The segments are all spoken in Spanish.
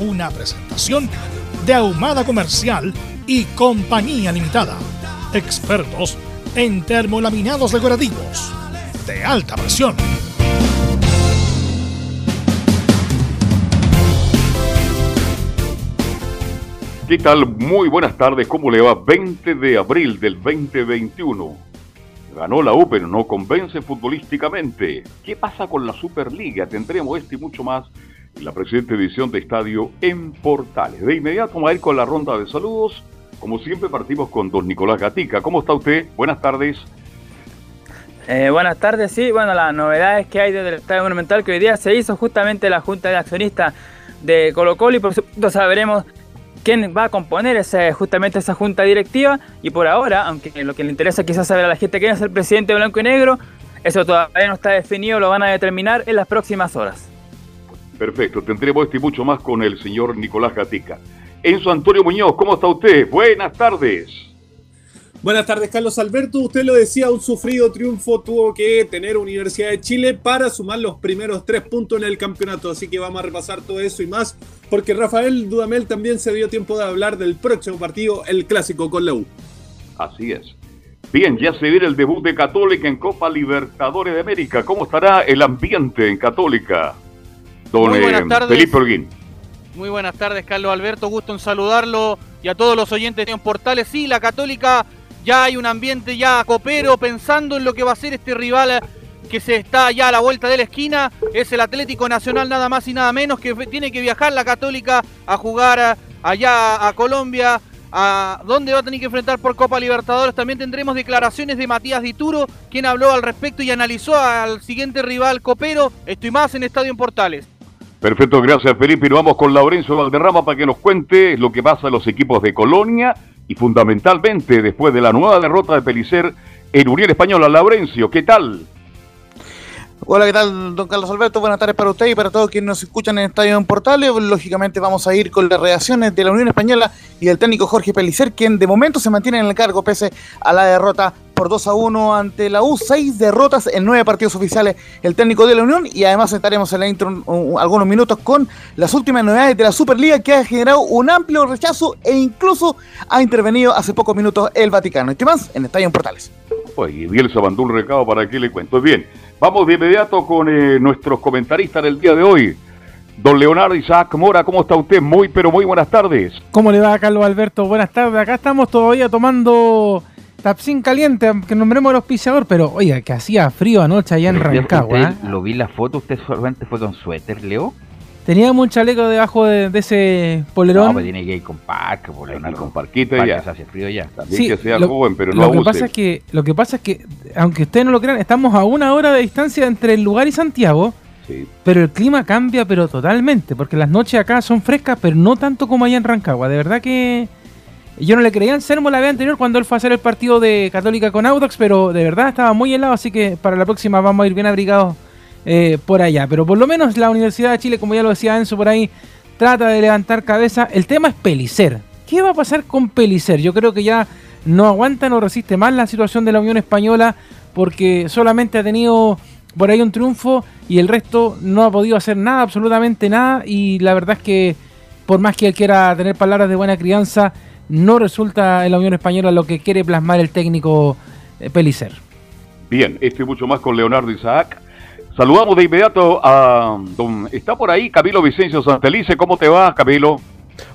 una presentación de Ahumada Comercial y Compañía Limitada. Expertos en termolaminados decorativos de alta presión. ¿Qué tal? Muy buenas tardes. ¿Cómo le va? 20 de abril del 2021. Ganó la U, pero no convence futbolísticamente. ¿Qué pasa con la Superliga? Tendremos este y mucho más en la presente edición de Estadio en Portales. De inmediato vamos a ir con la ronda de saludos. Como siempre partimos con don Nicolás Gatica. ¿Cómo está usted? Buenas tardes. Eh, buenas tardes, sí. Bueno, las novedades que hay desde el Estadio Monumental que hoy día se hizo justamente la Junta de Accionistas de Colo Colo y por supuesto sabremos quién va a componer justamente esa junta directiva y por ahora, aunque lo que le interesa quizás saber a la gente quién es el presidente blanco y negro, eso todavía no está definido, lo van a determinar en las próximas horas. Perfecto, tendremos este y mucho más con el señor Nicolás Gatica. Enzo Antonio Muñoz, ¿cómo está usted? Buenas tardes. Buenas tardes, Carlos Alberto. Usted lo decía, un sufrido triunfo tuvo que tener Universidad de Chile para sumar los primeros tres puntos en el campeonato. Así que vamos a repasar todo eso y más, porque Rafael Dudamel también se dio tiempo de hablar del próximo partido, el clásico con la U. Así es. Bien, ya se viene el debut de Católica en Copa Libertadores de América. ¿Cómo estará el ambiente en Católica? Don Muy buenas eh, tardes. Felipe Orguín. Muy buenas tardes, Carlos Alberto. Gusto en saludarlo y a todos los oyentes de Portales. Sí, la Católica ya hay un ambiente ya copero pensando en lo que va a ser este rival que se está ya a la vuelta de la esquina. Es el Atlético Nacional nada más y nada menos que tiene que viajar la Católica a jugar allá a Colombia. A donde va a tener que enfrentar por Copa Libertadores. También tendremos declaraciones de Matías Dituro, quien habló al respecto y analizó al siguiente rival copero. Esto y más en Estadio en Portales. Perfecto, gracias Felipe. Y nos vamos con Laurencio Valderrama para que nos cuente lo que pasa en los equipos de Colonia y fundamentalmente después de la nueva derrota de Pelicer en Unión Española. Laurencio, ¿qué tal? Hola, ¿qué tal, don Carlos Alberto? Buenas tardes para usted y para todos quienes nos escuchan en Estadio en Portales. Lógicamente vamos a ir con las reacciones de la Unión Española y del técnico Jorge Pelicer, quien de momento se mantiene en el cargo pese a la derrota por 2 a 1 ante la U. Seis derrotas en nueve partidos oficiales el técnico de la Unión y además estaremos en la intro algunos minutos con las últimas novedades de la Superliga que ha generado un amplio rechazo e incluso ha intervenido hace pocos minutos el Vaticano. ¿Y qué más? En Estadio en Portales. Pues y Bielsa mandó un recado para que le cuento. Bien, vamos de inmediato con eh, nuestros comentaristas del día de hoy. Don Leonardo Isaac Mora, ¿cómo está usted? Muy, pero muy buenas tardes. ¿Cómo le va, Carlos Alberto? Buenas tardes. Acá estamos todavía tomando tapsín caliente, aunque nombremos el auspiciador, pero oiga, que hacía frío anoche allá en Rancagua. ¿eh? Lo vi la foto, usted solamente fue con suéter, Leo. Teníamos un chaleco debajo de, de ese polerón. No, pues tiene que ir con parque, que ir con Parque ya. se hace frío ya. También Sí, que sea lo- joven, pero no lo que pasa es que lo que pasa es que aunque ustedes no lo crean estamos a una hora de distancia entre el lugar y Santiago Sí. pero el clima cambia pero totalmente porque las noches acá son frescas pero no tanto como allá en Rancagua de verdad que yo no le creía en Sermo la vez anterior cuando él fue a hacer el partido de Católica con Audax pero de verdad estaba muy helado así que para la próxima vamos a ir bien abrigados eh, por allá. Pero por lo menos la Universidad de Chile como ya lo decía Enzo por ahí trata de levantar cabeza. El tema es Pelicer. ¿qué va a pasar con Pelicer? yo creo que ya no aguanta, no resiste más la situación de la Unión Española porque solamente ha tenido por ahí un triunfo y el resto no ha podido hacer nada, absolutamente nada. Y la verdad es que por más que él quiera tener palabras de buena crianza, no resulta en la Unión Española lo que quiere plasmar el técnico eh, Pelicer. Bien, esto y mucho más con Leonardo Isaac. Saludamos de inmediato a don... Está por ahí Camilo Vicencio Santelice. ¿Cómo te va, Camilo?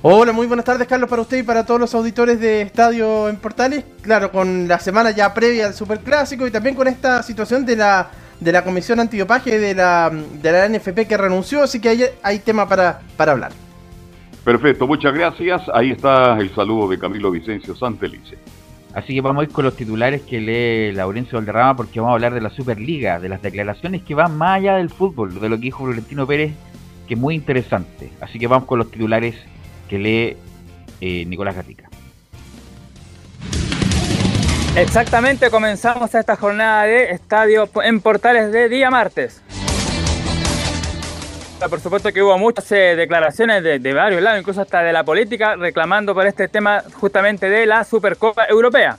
Hola, muy buenas tardes, Carlos, para usted y para todos los auditores de Estadio en Portales. Claro, con la semana ya previa al Superclásico y también con esta situación de la, de la Comisión Antidopaje de la, de la NFP que renunció, así que hay, hay tema para, para hablar. Perfecto, muchas gracias. Ahí está el saludo de Camilo Vicencio Santelice. Así que vamos a ir con los titulares que lee Laurencio Valderrama porque vamos a hablar de la Superliga, de las declaraciones que van más allá del fútbol, de lo que dijo Florentino Pérez, que es muy interesante. Así que vamos con los titulares que lee eh, Nicolás Gatica. Exactamente, comenzamos esta jornada de estadio en Portales de día martes. Por supuesto que hubo muchas eh, declaraciones de, varios lados, incluso hasta de la política, reclamando por este tema justamente de la Supercopa Europea.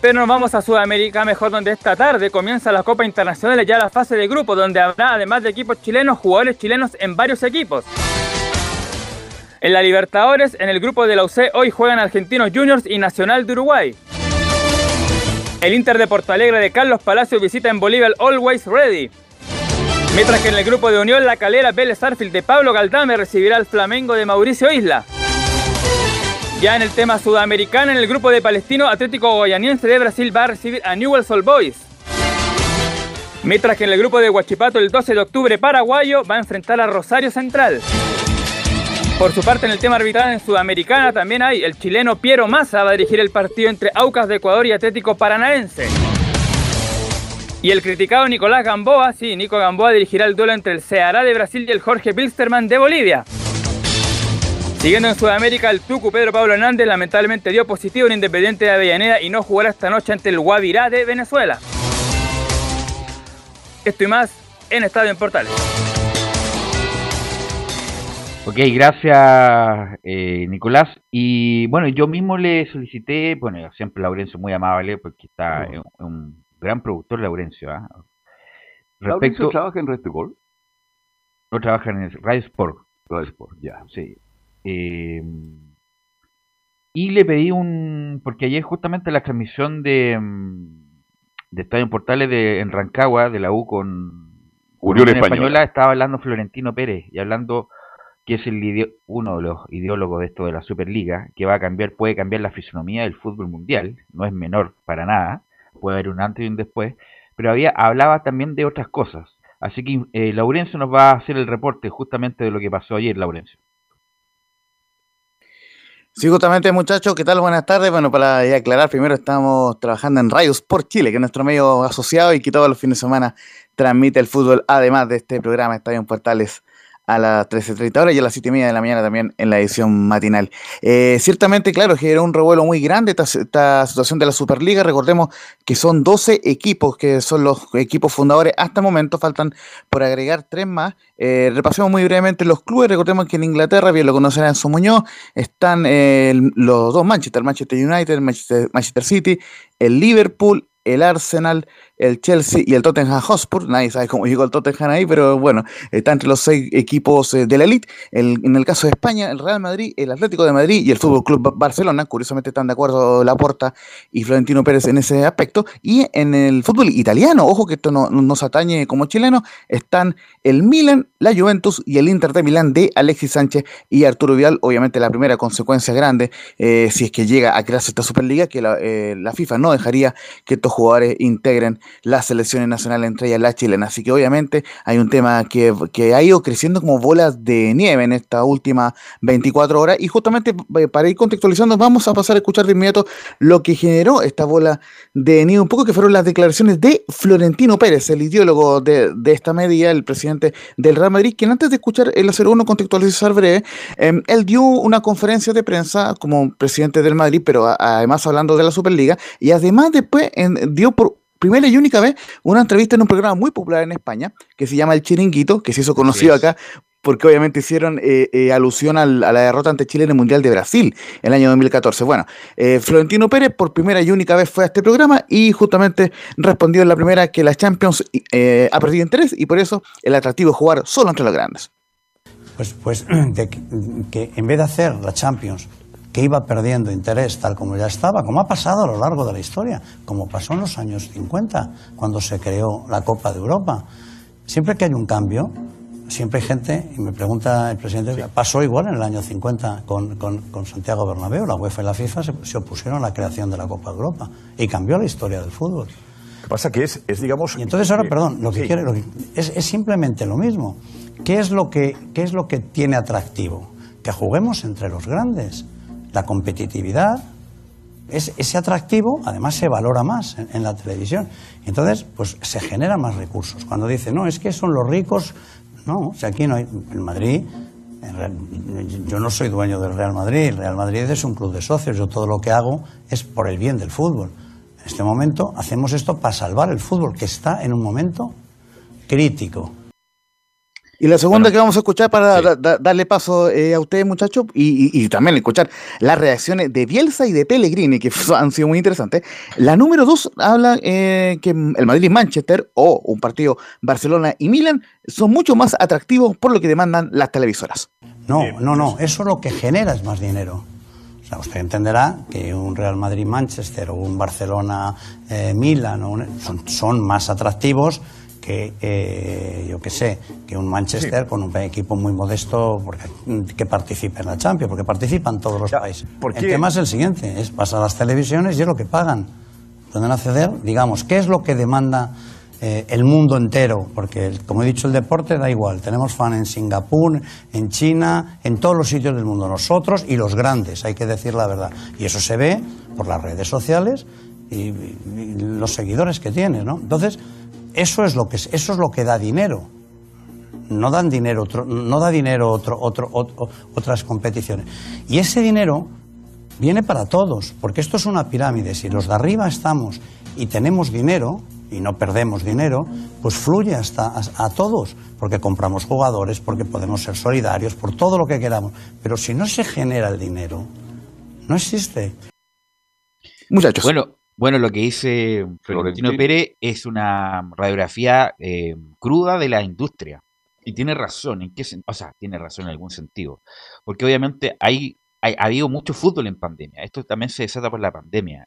Pero nos vamos a Sudamérica mejor, donde esta tarde comienza la Copa Internacional, ya la fase de grupo, donde habrá además de equipos chilenos, jugadores chilenos en varios equipos. En la Libertadores, en el grupo de la UC, hoy juegan Argentinos Juniors y Nacional de Uruguay. El Inter de Porto Alegre de Carlos Palacio visita en Bolivia el Always Ready. Mientras que en el grupo de Unión La Calera Vélez Arfield de Pablo Galdame recibirá al Flamengo de Mauricio Isla. Ya en el tema sudamericano, en el grupo de Palestino Atlético Goyaniense de Brasil va a recibir a Newell's Old Boys. Mientras que en el grupo de Huachipato el 12 de octubre paraguayo va a enfrentar a Rosario Central. Por su parte en el tema arbitral en Sudamericana también hay el chileno Piero Massa va a dirigir el partido entre Aucas de Ecuador y Atlético Paranaense. Y el criticado Nicolás Gamboa, sí, Nico Gamboa dirigirá el duelo entre el Ceará de Brasil y el Jorge Bilsterman de Bolivia. Siguiendo en Sudamérica, el Tucu Pedro Pablo Hernández lamentablemente dio positivo en Independiente de Avellaneda y no jugará esta noche ante el Guavirá de Venezuela. Esto y más en Estadio en Portales. Ok, gracias eh, Nicolás. Y bueno, yo mismo le solicité, bueno, siempre Laurencio muy amable porque está en, en un gran productor Laurencio. ¿ah? Respecto, trabaja en Red Gol? No trabaja en el Radio Sport. Radio Sport, ya. Sí. Eh, y le pedí un. Porque ayer, justamente, la transmisión de, de Estadio en Portales de, en Rancagua, de la U con Unión Española. Española, estaba hablando Florentino Pérez y hablando que es el uno de los ideólogos de esto de la Superliga, que va a cambiar, puede cambiar la fisonomía del fútbol mundial, no es menor para nada puede haber un antes y un después, pero había, hablaba también de otras cosas. Así que eh, Laurencio nos va a hacer el reporte justamente de lo que pasó ayer, Laurencio. Sí, justamente muchachos, ¿qué tal? Buenas tardes. Bueno, para aclarar, primero estamos trabajando en Rayos por Chile, que es nuestro medio asociado y que todos los fines de semana transmite el fútbol, además de este programa Estadio en Portales a las 13.30 horas y a las 7 y media de la mañana también en la edición matinal. Eh, ciertamente, claro, generó un revuelo muy grande esta, esta, situación de la Superliga. Recordemos que son 12 equipos que son los equipos fundadores hasta el momento, faltan por agregar tres más. Eh, repasemos muy brevemente los clubes. Recordemos que en Inglaterra, bien lo conocerán en su Muñoz, están eh, los dos Manchester, Manchester United, Manchester City, el Liverpool, el Arsenal, el Chelsea y el Tottenham Hotspur. Nadie sabe cómo llegó el Tottenham ahí, pero bueno, está entre los seis equipos eh, de la elite. en el caso de España, el Real Madrid, el Atlético de Madrid y el Fútbol Club Barcelona. Curiosamente están de acuerdo Laporta y Florentino Pérez en ese aspecto. Y en el fútbol italiano, ojo que esto no, nos atañe como chileno, están el Milan, la Juventus y el Inter de Milán de Alexis Sánchez y Arturo Vidal. Obviamente la primera consecuencia grande, eh, si es que llega a crearse esta Superliga, que la, eh, la FIFA no dejaría que estos jugadores integren las selecciones nacionales, entre ellas la chilena. Así que obviamente hay un tema que, que ha ido creciendo como bolas de nieve en esta última 24 horas. Y justamente eh, para ir contextualizando, vamos a pasar a escuchar de inmediato lo que generó esta bola de nieve, un poco que fueron las declaraciones de Florentino Pérez, el ideólogo de, de esta medida, el presidente del Real Madrid, quien antes de escuchar el 01 contextualizar breve, eh, él dio una conferencia de prensa como presidente del Madrid, pero además hablando de la Superliga, y además después dio por primera y única vez una entrevista en un programa muy popular en España que se llama El Chiringuito, que se hizo conocido acá porque obviamente hicieron eh, eh, alusión al, a la derrota ante Chile en el Mundial de Brasil el año 2014. Bueno, eh, Florentino Pérez por primera y única vez fue a este programa y justamente respondió en la primera que la Champions eh, ha perdido interés y por eso el atractivo es jugar solo entre los grandes. Pues, pues de que en vez de hacer la Champions que iba perdiendo interés tal como ya estaba, como ha pasado a lo largo de la historia, como pasó en los años 50, cuando se creó la Copa de Europa. Siempre que hay un cambio, siempre hay gente, y me pregunta el presidente, pasó igual en el año 50 con, con- con Santiago Bernabéu, la UEFA y la FIFA se, se opusieron a la creación de la Copa de Europa y cambió la historia del fútbol. Lo que pasa que es, es digamos... Y entonces ahora, eh, perdón, lo que sí. quiere lo que- es, es simplemente lo mismo. ¿Qué es lo que, qué es lo que tiene atractivo? Que juguemos entre los grandes. La competitividad, es, ese atractivo además se valora más en, la televisión. Entonces, pues se generan más recursos. Cuando dice, no, es que son los ricos, no, o sea, aquí no hay, en Madrid, yo no soy dueño del Real Madrid, el Real Madrid es un club de socios, yo todo lo que hago es por el bien del fútbol. En este momento hacemos esto para salvar el fútbol, que está en un momento crítico. Y la segunda que vamos a escuchar para da- da- darle paso eh, a ustedes, muchachos, y, y- y también escuchar las reacciones de Bielsa y de Pellegrini, que han sido muy interesantes. La número dos habla eh, que el Madrid y Manchester, o un partido Barcelona y Milan, son mucho más atractivos por lo que demandan las televisoras. No, no, no, eso lo que genera es más dinero. O sea, usted entenderá que un Real Madrid-Manchester o un Barcelona-Milan son, son más atractivos que, eh, yo qué sé, que un Manchester con un equipo muy modesto porque, que participe en la Champions, porque participan todos los países. ¿por El tema es el siguiente, es pasar a las televisiones y es lo que pagan. Pueden acceder, digamos, ¿qué es lo que demanda eh, el mundo entero? Porque, el- como he dicho, el deporte da igual. Tenemos fan en Singapur, en China, en todos los sitios del mundo. Nosotros y los grandes, hay que decir la verdad. Y eso se ve por las redes sociales y, y- y los seguidores que tiene, ¿no? Entonces, eso es lo que, eso es lo que da dinero. No dan dinero, otro, no da dinero otro, otro, otro- otras competiciones. Y ese dinero viene para todos, porque esto es una pirámide. Si los de arriba estamos y tenemos dinero y no perdemos dinero, pues fluye hasta a, a todos, porque compramos jugadores, porque podemos ser solidarios, por todo lo que queramos. Pero si no se genera el dinero, no existe. Muchachos. Bueno, bueno, lo que dice Florentino Florentino. Pérez es una radiografía eh, cruda de la industria. Y tiene razón, ¿en qué O sea, tiene razón en algún sentido. Porque obviamente hay, hay- ha habido mucho fútbol en pandemia. Esto también se desata por la pandemia.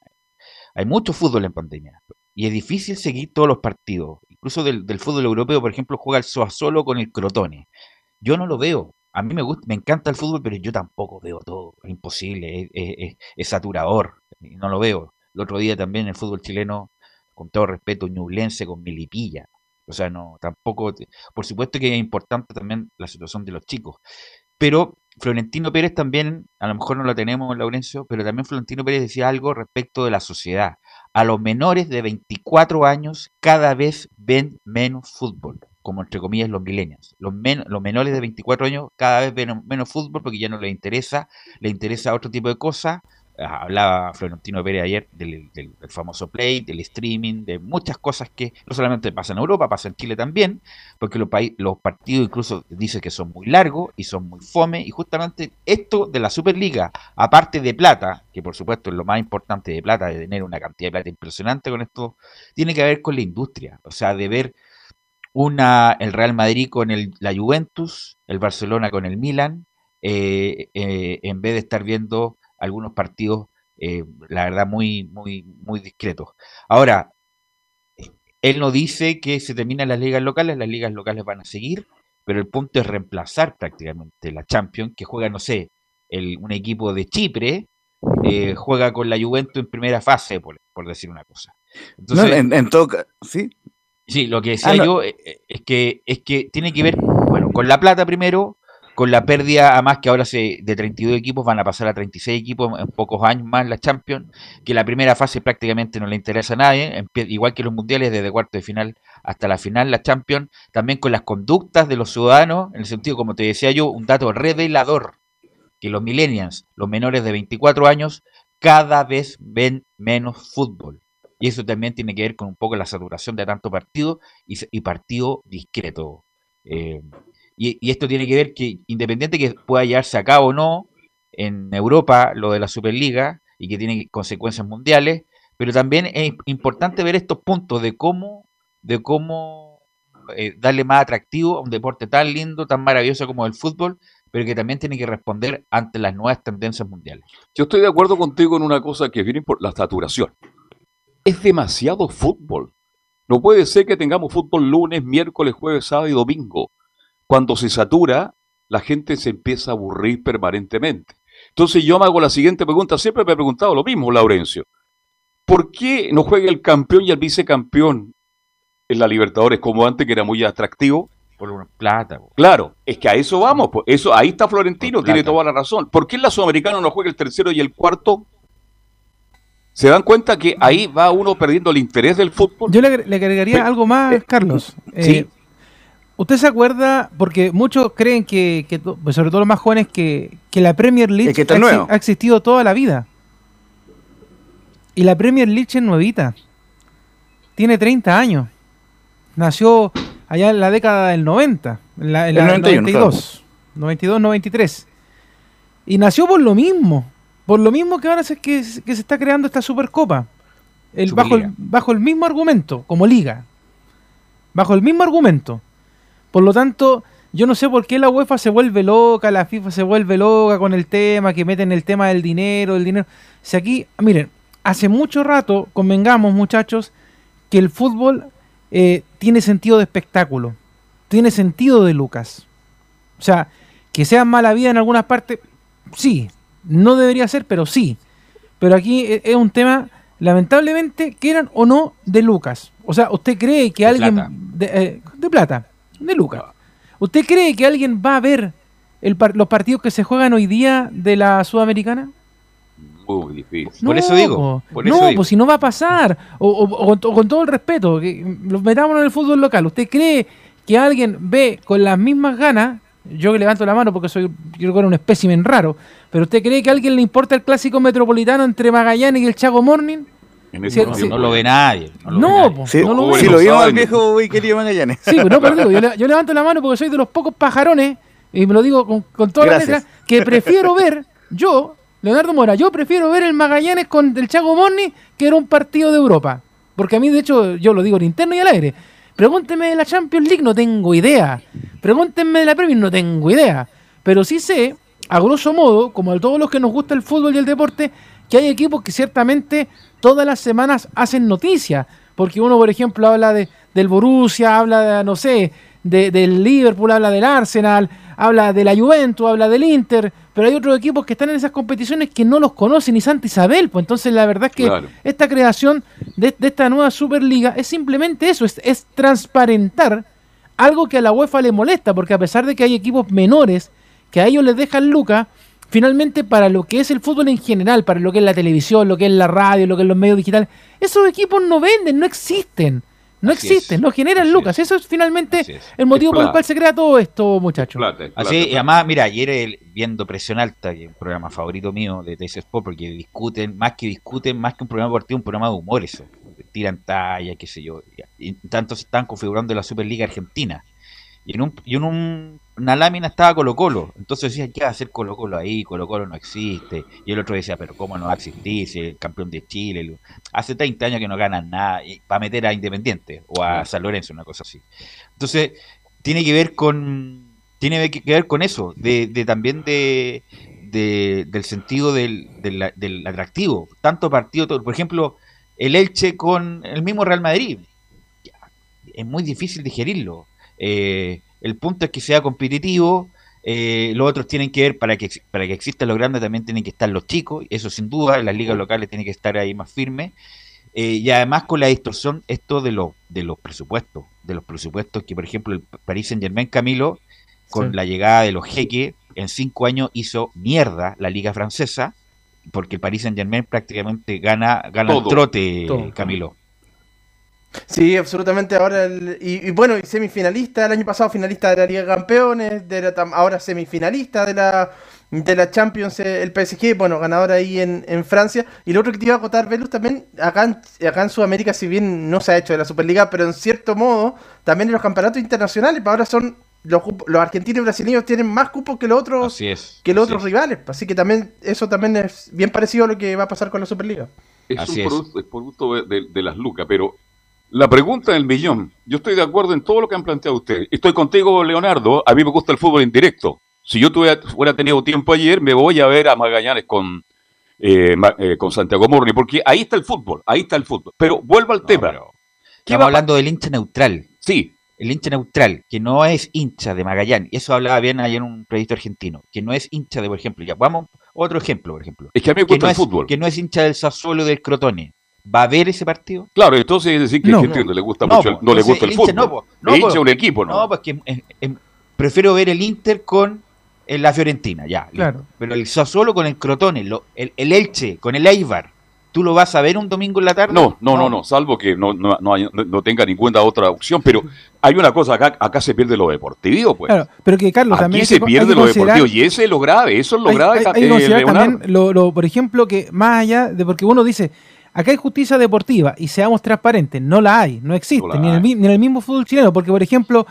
Hay mucho fútbol en pandemia. Y es difícil seguir todos los partidos. Incluso del, del fútbol europeo, por ejemplo, juega el Sassuolo con el Crotone. Yo no lo veo. A mí me gusta, me encanta el fútbol, pero yo tampoco veo todo. Es imposible, es, es- es- es saturador. No lo veo. El otro día también el fútbol chileno, con todo respeto, Ñublense con Milipilla. O sea, no, tampoco. Por supuesto que es importante también la situación de los chicos. Pero Florentino Pérez también, a lo mejor no lo tenemos, Laurencio, pero también Florentino Pérez decía algo respecto de la sociedad. A los menores de 24 años cada vez ven menos fútbol, como entre comillas los millennials. Los, men- los menores de 24 años cada vez ven menos fútbol porque ya no les interesa, les interesa otro tipo de cosas. Ah, Hablaba Florentino Pérez ayer del, famoso play, del streaming, de muchas cosas que no solamente pasan en Europa, pasa en Chile también, porque los, los partidos incluso dicen que son muy largos y son muy fome, y justamente esto de la Superliga, aparte de plata, que por supuesto es lo más importante de plata, de tener una cantidad de plata impresionante con esto, tiene que ver con la industria, o sea, de ver una, el Real Madrid con el, la Juventus, el Barcelona con el Milan, eh, eh, en vez de estar viendo algunos partidos, eh, la verdad, muy, muy, muy discretos. Ahora, él no dice que se terminan las ligas locales, las ligas locales van a seguir, pero el punto es reemplazar prácticamente la Champions, que juega, no sé, el, un equipo de Chipre, eh, juega con la Juventus en primera fase, por, por decir una cosa. Entonces, No, en, en todo ¿sí? Sí, lo que decía Ah, no. yo eh, es que es que tiene que ver, bueno, con la plata primero, con la pérdida, además que ahora se, de 32 equipos van a pasar a 36 equipos en pocos años más la Champions, que la primera fase prácticamente no le interesa a nadie, igual que los mundiales desde cuarto de final hasta la final la Champions, también con las conductas de los ciudadanos, en el sentido, como te decía yo, un dato revelador, que los millennials, los menores de 24 años, cada vez ven menos fútbol. Y eso también tiene que ver con un poco la saturación de tanto partido y, y partido discreto. Eh, y, esto tiene que ver que, independiente que pueda llevarse a cabo o no en Europa lo de la Superliga y que tiene consecuencias mundiales, pero también es importante ver estos puntos de cómo, de cómo eh, darle más atractivo a un deporte tan lindo, tan maravilloso como el fútbol, pero que también tiene que responder ante las nuevas tendencias mundiales. Yo estoy de acuerdo contigo en una cosa que es bien por la saturación. Es demasiado fútbol. No puede ser que tengamos fútbol lunes, miércoles, jueves, sábado y domingo. Cuando se satura, la gente se empieza a aburrir permanentemente. Entonces yo me hago la siguiente pregunta, siempre me he preguntado lo mismo, Laurencio. ¿Por qué no juega el campeón y el vicecampeón en la Libertadores como antes, que era muy atractivo? Por plata. Claro, es que a eso vamos. Pues, eso, ahí está Florentino, tiene toda la razón. ¿Por qué en la Sudamericana no juega el tercero y el cuarto? ¿Se dan cuenta que ahí va uno perdiendo el interés del fútbol? Yo le, agregaría algo más, eh, Carlos. sí. ¿Usted se acuerda? Porque muchos creen que, pues sobre todo los más jóvenes, que, la Premier League ha, ha, existido toda la vida. Y la Premier League es nuevita. Tiene 30 años. Nació allá en la década del 90, en la, en 92, 92, 93. Y nació por lo mismo. Por lo mismo que ahora es que, se está creando esta Supercopa. El, bajo, el, bajo el mismo argumento, como liga. Bajo el mismo argumento. Por lo tanto, yo no sé por qué la UEFA se vuelve loca, la FIFA se vuelve loca con el tema, que meten el tema del dinero, el dinero. Si aquí, miren, hace mucho rato convengamos, muchachos, que el fútbol eh, tiene sentido de espectáculo, tiene sentido de Lucas. O sea, que sea mala vida en algunas partes, sí, no debería ser, pero sí. Pero aquí e, es un tema, lamentablemente, quieran o no, de Lucas. O sea, ¿usted cree que alguien... Eh, de, plata, de Lucas. ¿Usted cree que alguien va a ver los partidos que se juegan hoy día de la Sudamericana? Muy difícil. por eso digo. no, pues si no va a pasar. O, con todo el respeto, que los metamos en el fútbol local. ¿Usted cree que alguien ve con las mismas ganas? Yo que levanto la mano porque soy, yo creo un espécimen raro. Pero ¿usted cree que a alguien le importa el clásico metropolitano entre Magallanes y el Chago Morning? No, lo ve nadie. No, lo, sí, no lo, lo vimos al viejo y querido Magallanes. Sí, pero no, pero digo, yo, levanto la mano porque soy de los pocos pajarones, y me lo digo con, con toda la letra, que prefiero ver, yo, Leonardo Mora, yo prefiero ver el Magallanes con el Chago Morni que era un partido de Europa. Porque a mí, de hecho, yo lo digo en interno y al aire. Pregúntenme de la Champions League, no tengo idea. Pregúntenme de la Premier, no tengo idea. Pero sí sé, a grosso modo, como a todos los que nos gusta el fútbol y el deporte, que hay equipos que ciertamente todas las semanas hacen noticias. Porque uno, por ejemplo, habla de, del Borussia, habla de, no sé, del Liverpool, habla del Arsenal, habla de la Juventus, habla del Inter, pero hay otros equipos que están en esas competiciones que no los conocen ni Santa Isabel, pues entonces la verdad es que esta creación de, esta nueva Superliga es simplemente eso, es, es transparentar algo que a la UEFA le molesta, porque a pesar de que hay equipos menores que a ellos les dejan lucas, finalmente para lo que es el fútbol en general, para lo que es la televisión, lo que es la radio, lo que es los medios digitales, esos equipos no venden, no existen. No existen, no generan lucas. Eso es finalmente el motivo por el cual se crea todo esto, muchachos. Así, y además, mira, ayer viendo Presión Alta, que es un programa favorito mío de TS Sport, porque discuten, más que discuten, más que un programa deportivo, un programa de humor eso. Tiran talla, qué sé yo. Y tanto se están configurando la Superliga Argentina. Y en, un, y en un, una lámina estaba Colo Colo. Entonces decía, ¿qué va a hacer Colo Colo ahí? Colo Colo no existe. Y el otro decía, pero ¿cómo no va a existir si el campeón de Chile? Hace 30 años que no ganan nada. Y para meter a Independiente o a San Lorenzo, una cosa así. Entonces, tiene que ver con tiene que ver con eso, de, de también de, del sentido del, del, del, atractivo. Tanto partido, por ejemplo, el Elche con el mismo Real Madrid. Es muy difícil digerirlo eh, el punto es que sea competitivo. Eh, los otros tienen que ver, para que, para que exista lo grande también tienen que estar los chicos, eso sin duda, en las ligas locales tienen que estar ahí más firmes. Eh, y además con la distorsión, esto de, lo, de los presupuestos, de los presupuestos que, por ejemplo, el Paris Saint Germain Camilo, con la llegada de los jeques, en cinco años hizo mierda la liga francesa, porque el Paris Saint Germain prácticamente gana, gana el trote, Camilo. Sí, absolutamente. Ahora y, bueno, semifinalista el año pasado, finalista de la Liga de Campeones, de ahora semifinalista de la de la Champions, eh, el PSG, bueno, ganador ahí en, en Francia. Y lo otro que te iba a acotar, Velus, también acá en, acá en Sudamérica, si bien no se ha hecho de la Superliga, pero en cierto modo, también en los campeonatos internacionales, ahora son los, los argentinos y brasileños tienen más cupos que los otros, que los otros rivales. Así que también eso también es bien parecido a lo que va a pasar con la Superliga. Es un producto, de, de, las lucas, pero la pregunta del millón, yo estoy de acuerdo en todo lo que han planteado ustedes. Estoy contigo, Leonardo, a mí me gusta el fútbol en directo. Si yo tuviera, hubiera tenido tiempo ayer, me voy a ver a Magallanes con, eh, eh, con Santiago Morni, porque ahí está el fútbol, ahí está el fútbol. Pero vuelvo al tema. Estamos hablando del hincha neutral. Sí, el hincha neutral, que no es hincha de Magallanes, y eso hablaba bien ayer un periodista argentino, que no es hincha de, por ejemplo, ya vamos, otro ejemplo, por ejemplo. Es que a mí me gusta no el es, fútbol. Que no es hincha del Sassuolo del Crotone. ¿Va a ver ese partido? Claro, entonces es decir que No. hay gente que no le gusta No, mucho, el- no le gusta el, el fútbol. no, po, po. un equipo, ¿no? No, pues que eh, eh, prefiero ver el Inter con eh, la Fiorentina, ya. listo. Claro. Pero el Sassuolo con el Crotone, lo- el, el Elche con el Eibar, ¿tú lo vas a ver un domingo en la tarde? No, no, no, no, salvo que no, no, no, hay- tenga ninguna otra opción, pero hay una cosa acá, acá se pierde lo deportivo, pues. Claro, pero que Carlos Aquí también se que- pierde lo deportivo y ese es lo grave, eso es lo hay, grave, hay- hay que eh, considerar también, lo, lo- por ejemplo, que más allá de porque uno dice, acá hay justicia deportiva y seamos transparentes, no la hay, no existe, No ni, en el, hay. mi- ni en el mismo fútbol chileno, porque por ejemplo,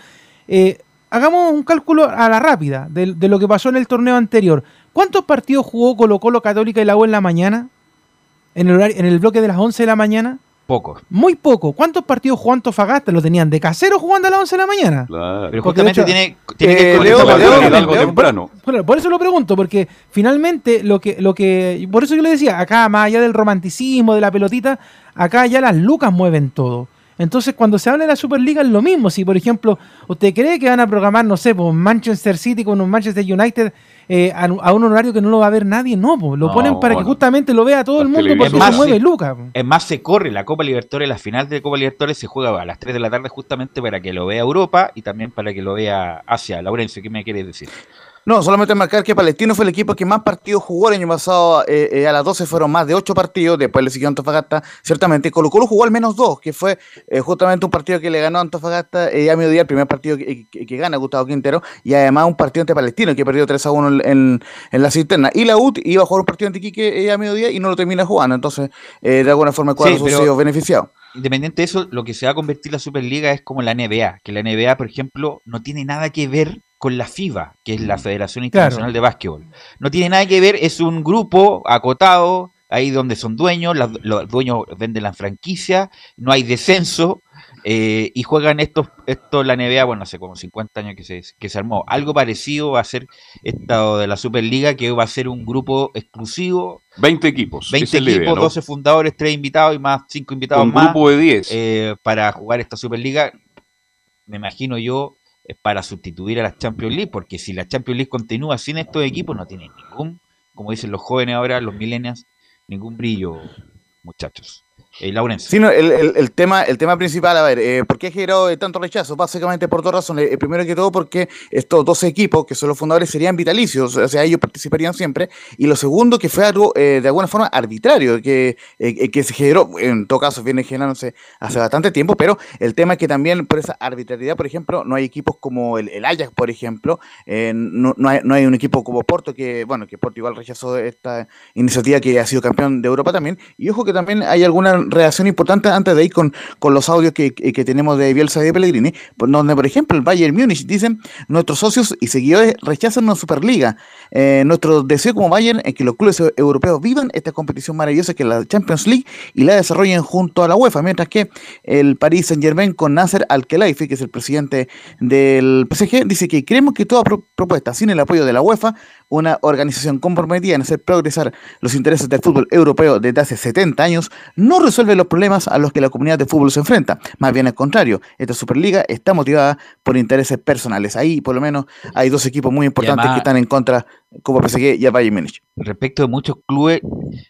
eh, hagamos un cálculo a la rápida de, de lo que pasó en el torneo anterior. ¿Cuántos partidos jugó Colo Colo Católica y la U en la mañana? En el, horario- en el bloque de las 11 de la mañana. Poco. Muy poco. ¿Cuántos partidos jugó Antofagasta? Lo tenían de casero jugando a las 11 de la mañana. Claro. Pero justamente hecho- tiene, tiene que Eh, con Leo, temprano. Bueno, por eso lo pregunto, porque finalmente lo que, lo que, por eso yo le decía, acá más allá del romanticismo, de la pelotita, acá ya las lucas mueven todo. Entonces, cuando se habla de la Superliga es lo mismo. Si, por ejemplo, usted cree que van a programar, no sé, pues Manchester City con un Manchester United eh, a, a un horario que no lo va a ver nadie, no, lo No, ponen para que justamente lo vea todo el mundo porque televisiones. se mueve lucas. Es más, se corre la Copa Libertadores, la final de Copa Libertadores se juega a las 3 de la tarde justamente para que lo vea Europa y también para que lo vea Asia. Laurencio, ¿qué me quieres decir? No, solamente marcar que Palestino fue el equipo que más partidos jugó el año pasado. eh, eh, a las 12 fueron más de 8 partidos. Después le siguió Antofagasta. Ciertamente, Colo Colo jugó al menos 2, que fue eh, justamente un partido que le ganó a Antofagasta a mediodía, el primer partido que, que- que gana Gustavo Quintero. Y además un partido ante Palestino, que perdió 3 a 1 en, en- la cisterna. Y la UT iba a jugar un partido ante Quique a mediodía y no lo termina jugando. Entonces, de alguna forma, el cuadro Sí, pero- beneficiado. Independiente de eso, lo que se va a convertir la Superliga es como la NBA, que la NBA, por ejemplo, no tiene nada que ver con la FIBA, que es la Federación Internacional de Básquetbol. No tiene nada que ver, es un grupo acotado, ahí donde son dueños, las- los dueños venden la franquicia, no hay descenso, eh, y juegan estos, esto la NBA, bueno, hace como 50 años que se, que se armó. Algo parecido va a ser esto de la Superliga, que va a ser un grupo exclusivo, 20 equipos. 20 esa es la idea, equipos, ¿no? 12 fundadores, 3 invitados y más 5 invitados Un más grupo de 10. eh, para jugar esta Superliga, me imagino yo, para sustituir a la Champions League, porque si la Champions League continúa sin estos equipos, no tiene ningún, como dicen los jóvenes ahora, los millennials, ningún brillo, muchachos. Eh, el, el- tema, el tema principal, a ver, eh, ¿por qué ha generado eh, tanto rechazo? Básicamente por dos razones. Eh, primero que todo, porque estos dos equipos, que son los fundadores, serían vitalicios, o sea, ellos participarían siempre. Y lo segundo, que fue algo eh, de alguna forma arbitrario, que, eh, que se generó, en todo caso, viene generándose hace bastante tiempo, pero el tema es que también por esa arbitrariedad, por ejemplo, no hay equipos como el, el Ajax, por ejemplo, no, no no hay un equipo como Porto, que, bueno, que Porto igual rechazó esta iniciativa que ha sido campeón de Europa también. Y ojo que también hay alguna reacción importante antes de ir con, con los audios que, que tenemos de Bielsa y de Pellegrini, donde, por ejemplo, el Bayern Múnich dicen nuestros socios y seguidores rechazan una Superliga. Eh, nuestro deseo como Bayern es que los clubes eu- europeos vivan esta competición maravillosa que es la Champions League y la desarrollen junto a la UEFA, mientras que el Paris Saint Germain con Nasser Al-Khelaifi, que es el presidente del PSG, dice que creemos que toda pro- propuesta sin el apoyo de la UEFA, una organización comprometida en hacer progresar los intereses del fútbol europeo desde hace 70 años, no resuelve los problemas a los que la comunidad de fútbol se enfrenta. Más bien al contrario, esta Superliga está motivada por intereses personales. Ahí por lo menos hay dos equipos muy importantes además- que están en contra, como PSG y el Bayern Múnich. Respecto de muchos clubes,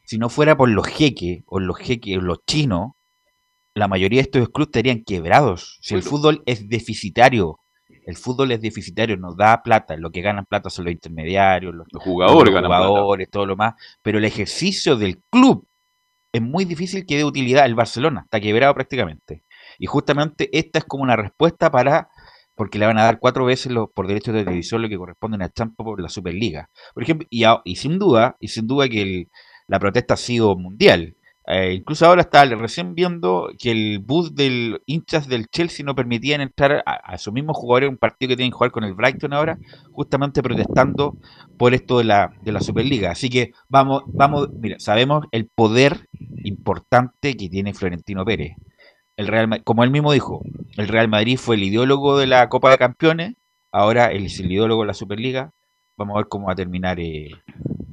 si no fuera por los jeques, o los jeques, o los chinos, la mayoría de estos clubes estarían quebrados. Si el fútbol es deficitario, el fútbol es deficitario, nos da plata, lo que ganan plata son los intermediarios, los, Los jugadores los jugadores, todo lo más, pero el ejercicio del club es muy difícil que dé utilidad. El Barcelona está quebrado prácticamente. Y justamente esta es como una respuesta para, porque le van a dar cuatro veces los, por derechos de televisión lo que corresponde a Champions por la Superliga. Por ejemplo, y, a- y sin duda, y sin duda que el- la protesta ha sido mundial. Eh, incluso ahora está recién viendo que el bus del hinchas del Chelsea no permitían entrar a, a esos mismos jugadores en un partido que tienen que jugar con el Brighton ahora, justamente protestando por esto de la, de la Superliga. Así que vamos, vamos, mira, sabemos el poder importante que tiene Florentino Pérez. El Real, como él mismo dijo, el Real Madrid fue el ideólogo de la Copa de Campeones, ahora él es el ideólogo de la Superliga. Vamos a ver cómo va a terminar, eh,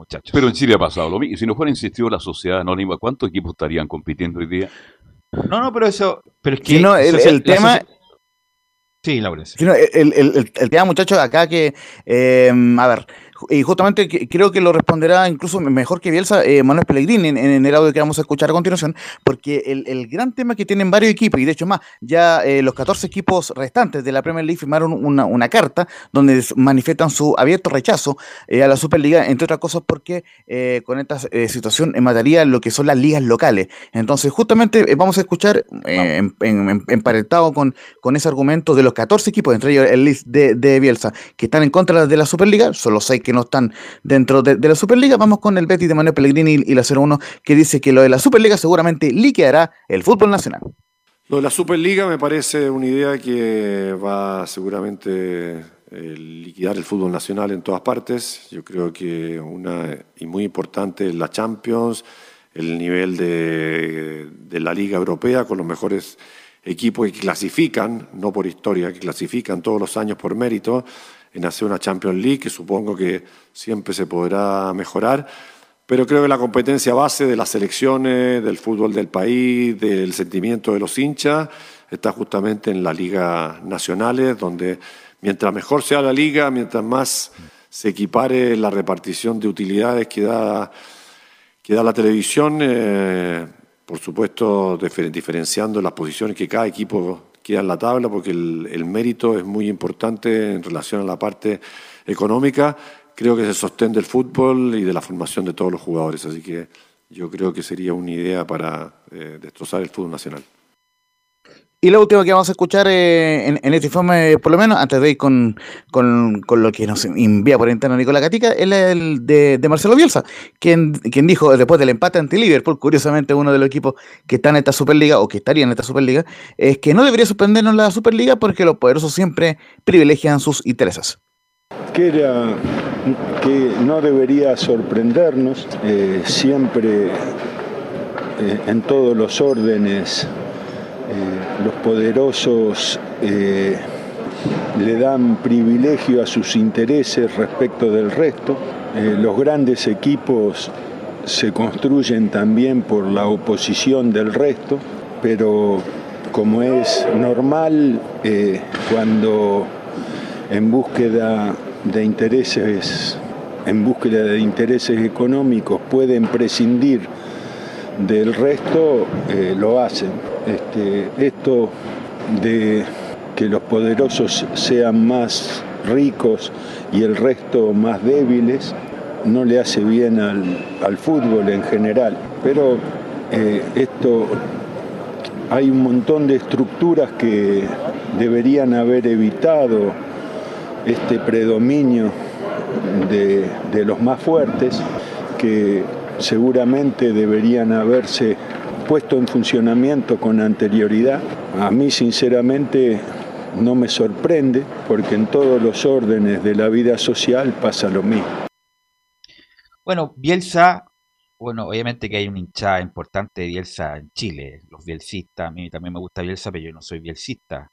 muchachos. Pero en Chile ha pasado lo mismo. Y si no fuera insistido la sociedad anónima, ¿cuántos equipos estarían compitiendo hoy día? No, no, pero eso, pero es que Sí, no, el- el tema- Sí, el, el, el- el tema, muchachos, acá que, eh, a ver, y justamente creo que lo responderá incluso mejor que Bielsa eh, Manuel Pellegrini en, en el audio que vamos a escuchar a continuación, porque el, el gran tema que tienen varios equipos, y de hecho más, ya eh, los 14 equipos restantes de la Premier League firmaron una, una carta donde manifiestan su abierto rechazo eh, a la Superliga, entre otras cosas porque eh, con esta eh, situación en materia lo que son las ligas locales. Entonces, justamente eh, vamos a escuchar, en- en- en- emparentado con, con ese argumento de los 14 equipos, entre ellos el list de, de Bielsa, que están en contra de la Superliga, son los 6 que no están dentro de, la Superliga. Vamos con el Betty de Manuel Pellegrini y la 01, que dice que lo de la Superliga seguramente liqueará el fútbol nacional. Lo de la Superliga me parece una idea que va seguramente eh, liquidar el fútbol nacional en todas partes. Yo creo que una y muy importante es la Champions, el nivel de, de la Liga Europea con los mejores equipos que clasifican, no por historia, que clasifican todos los años por mérito en hacer una Champions League, que supongo que siempre se podrá mejorar. Pero creo que la competencia base de las selecciones, del fútbol del país, del sentimiento de los hinchas, está justamente en las ligas nacionales, donde mientras mejor sea la liga, mientras más se equipare la repartición de utilidades que da, que da la televisión, eh, por supuesto difer- diferenciando las posiciones que cada equipo queda en la tabla, porque el, el mérito es muy importante en relación a la parte económica creo que es el sostén del fútbol y de la formación de todos los jugadores. Así que yo creo que sería una idea para eh, destrozar el fútbol nacional. Y la última que vamos a escuchar eh, en, este informe, por lo menos, antes de ir con, con, con lo que nos envía por interno Nicolás Gatica, es el de, de Marcelo Bielsa, quien, quien dijo después del empate ante Liverpool, curiosamente uno de los equipos que está en esta Superliga o que estaría en esta Superliga, es que no debería suspendernos la Superliga porque los poderosos siempre privilegian sus intereses. que era que no debería sorprendernos eh, siempre eh, en todos los órdenes eh, los poderosos eh, le dan privilegio a sus intereses respecto del resto. Eh, los grandes equipos se construyen también por la oposición del resto pero como es normal cuando en búsqueda de intereses en búsqueda de intereses económicos pueden prescindir del resto eh, lo hacen. Este, esto de que los poderosos sean más ricos y el resto más débiles no le hace bien al, al fútbol en general. Pero eh, esto hay un montón de estructuras que deberían haber evitado este predominio de, de los más fuertes que seguramente deberían haberse puesto en funcionamiento con anterioridad. A mí sinceramente no me sorprende porque en todos los órdenes de la vida social pasa lo mismo. Bueno, Bielsa, bueno, obviamente que hay una hinchada importante de Bielsa en Chile, los bielsistas, a mí también me gusta Bielsa, pero yo no soy bielsista.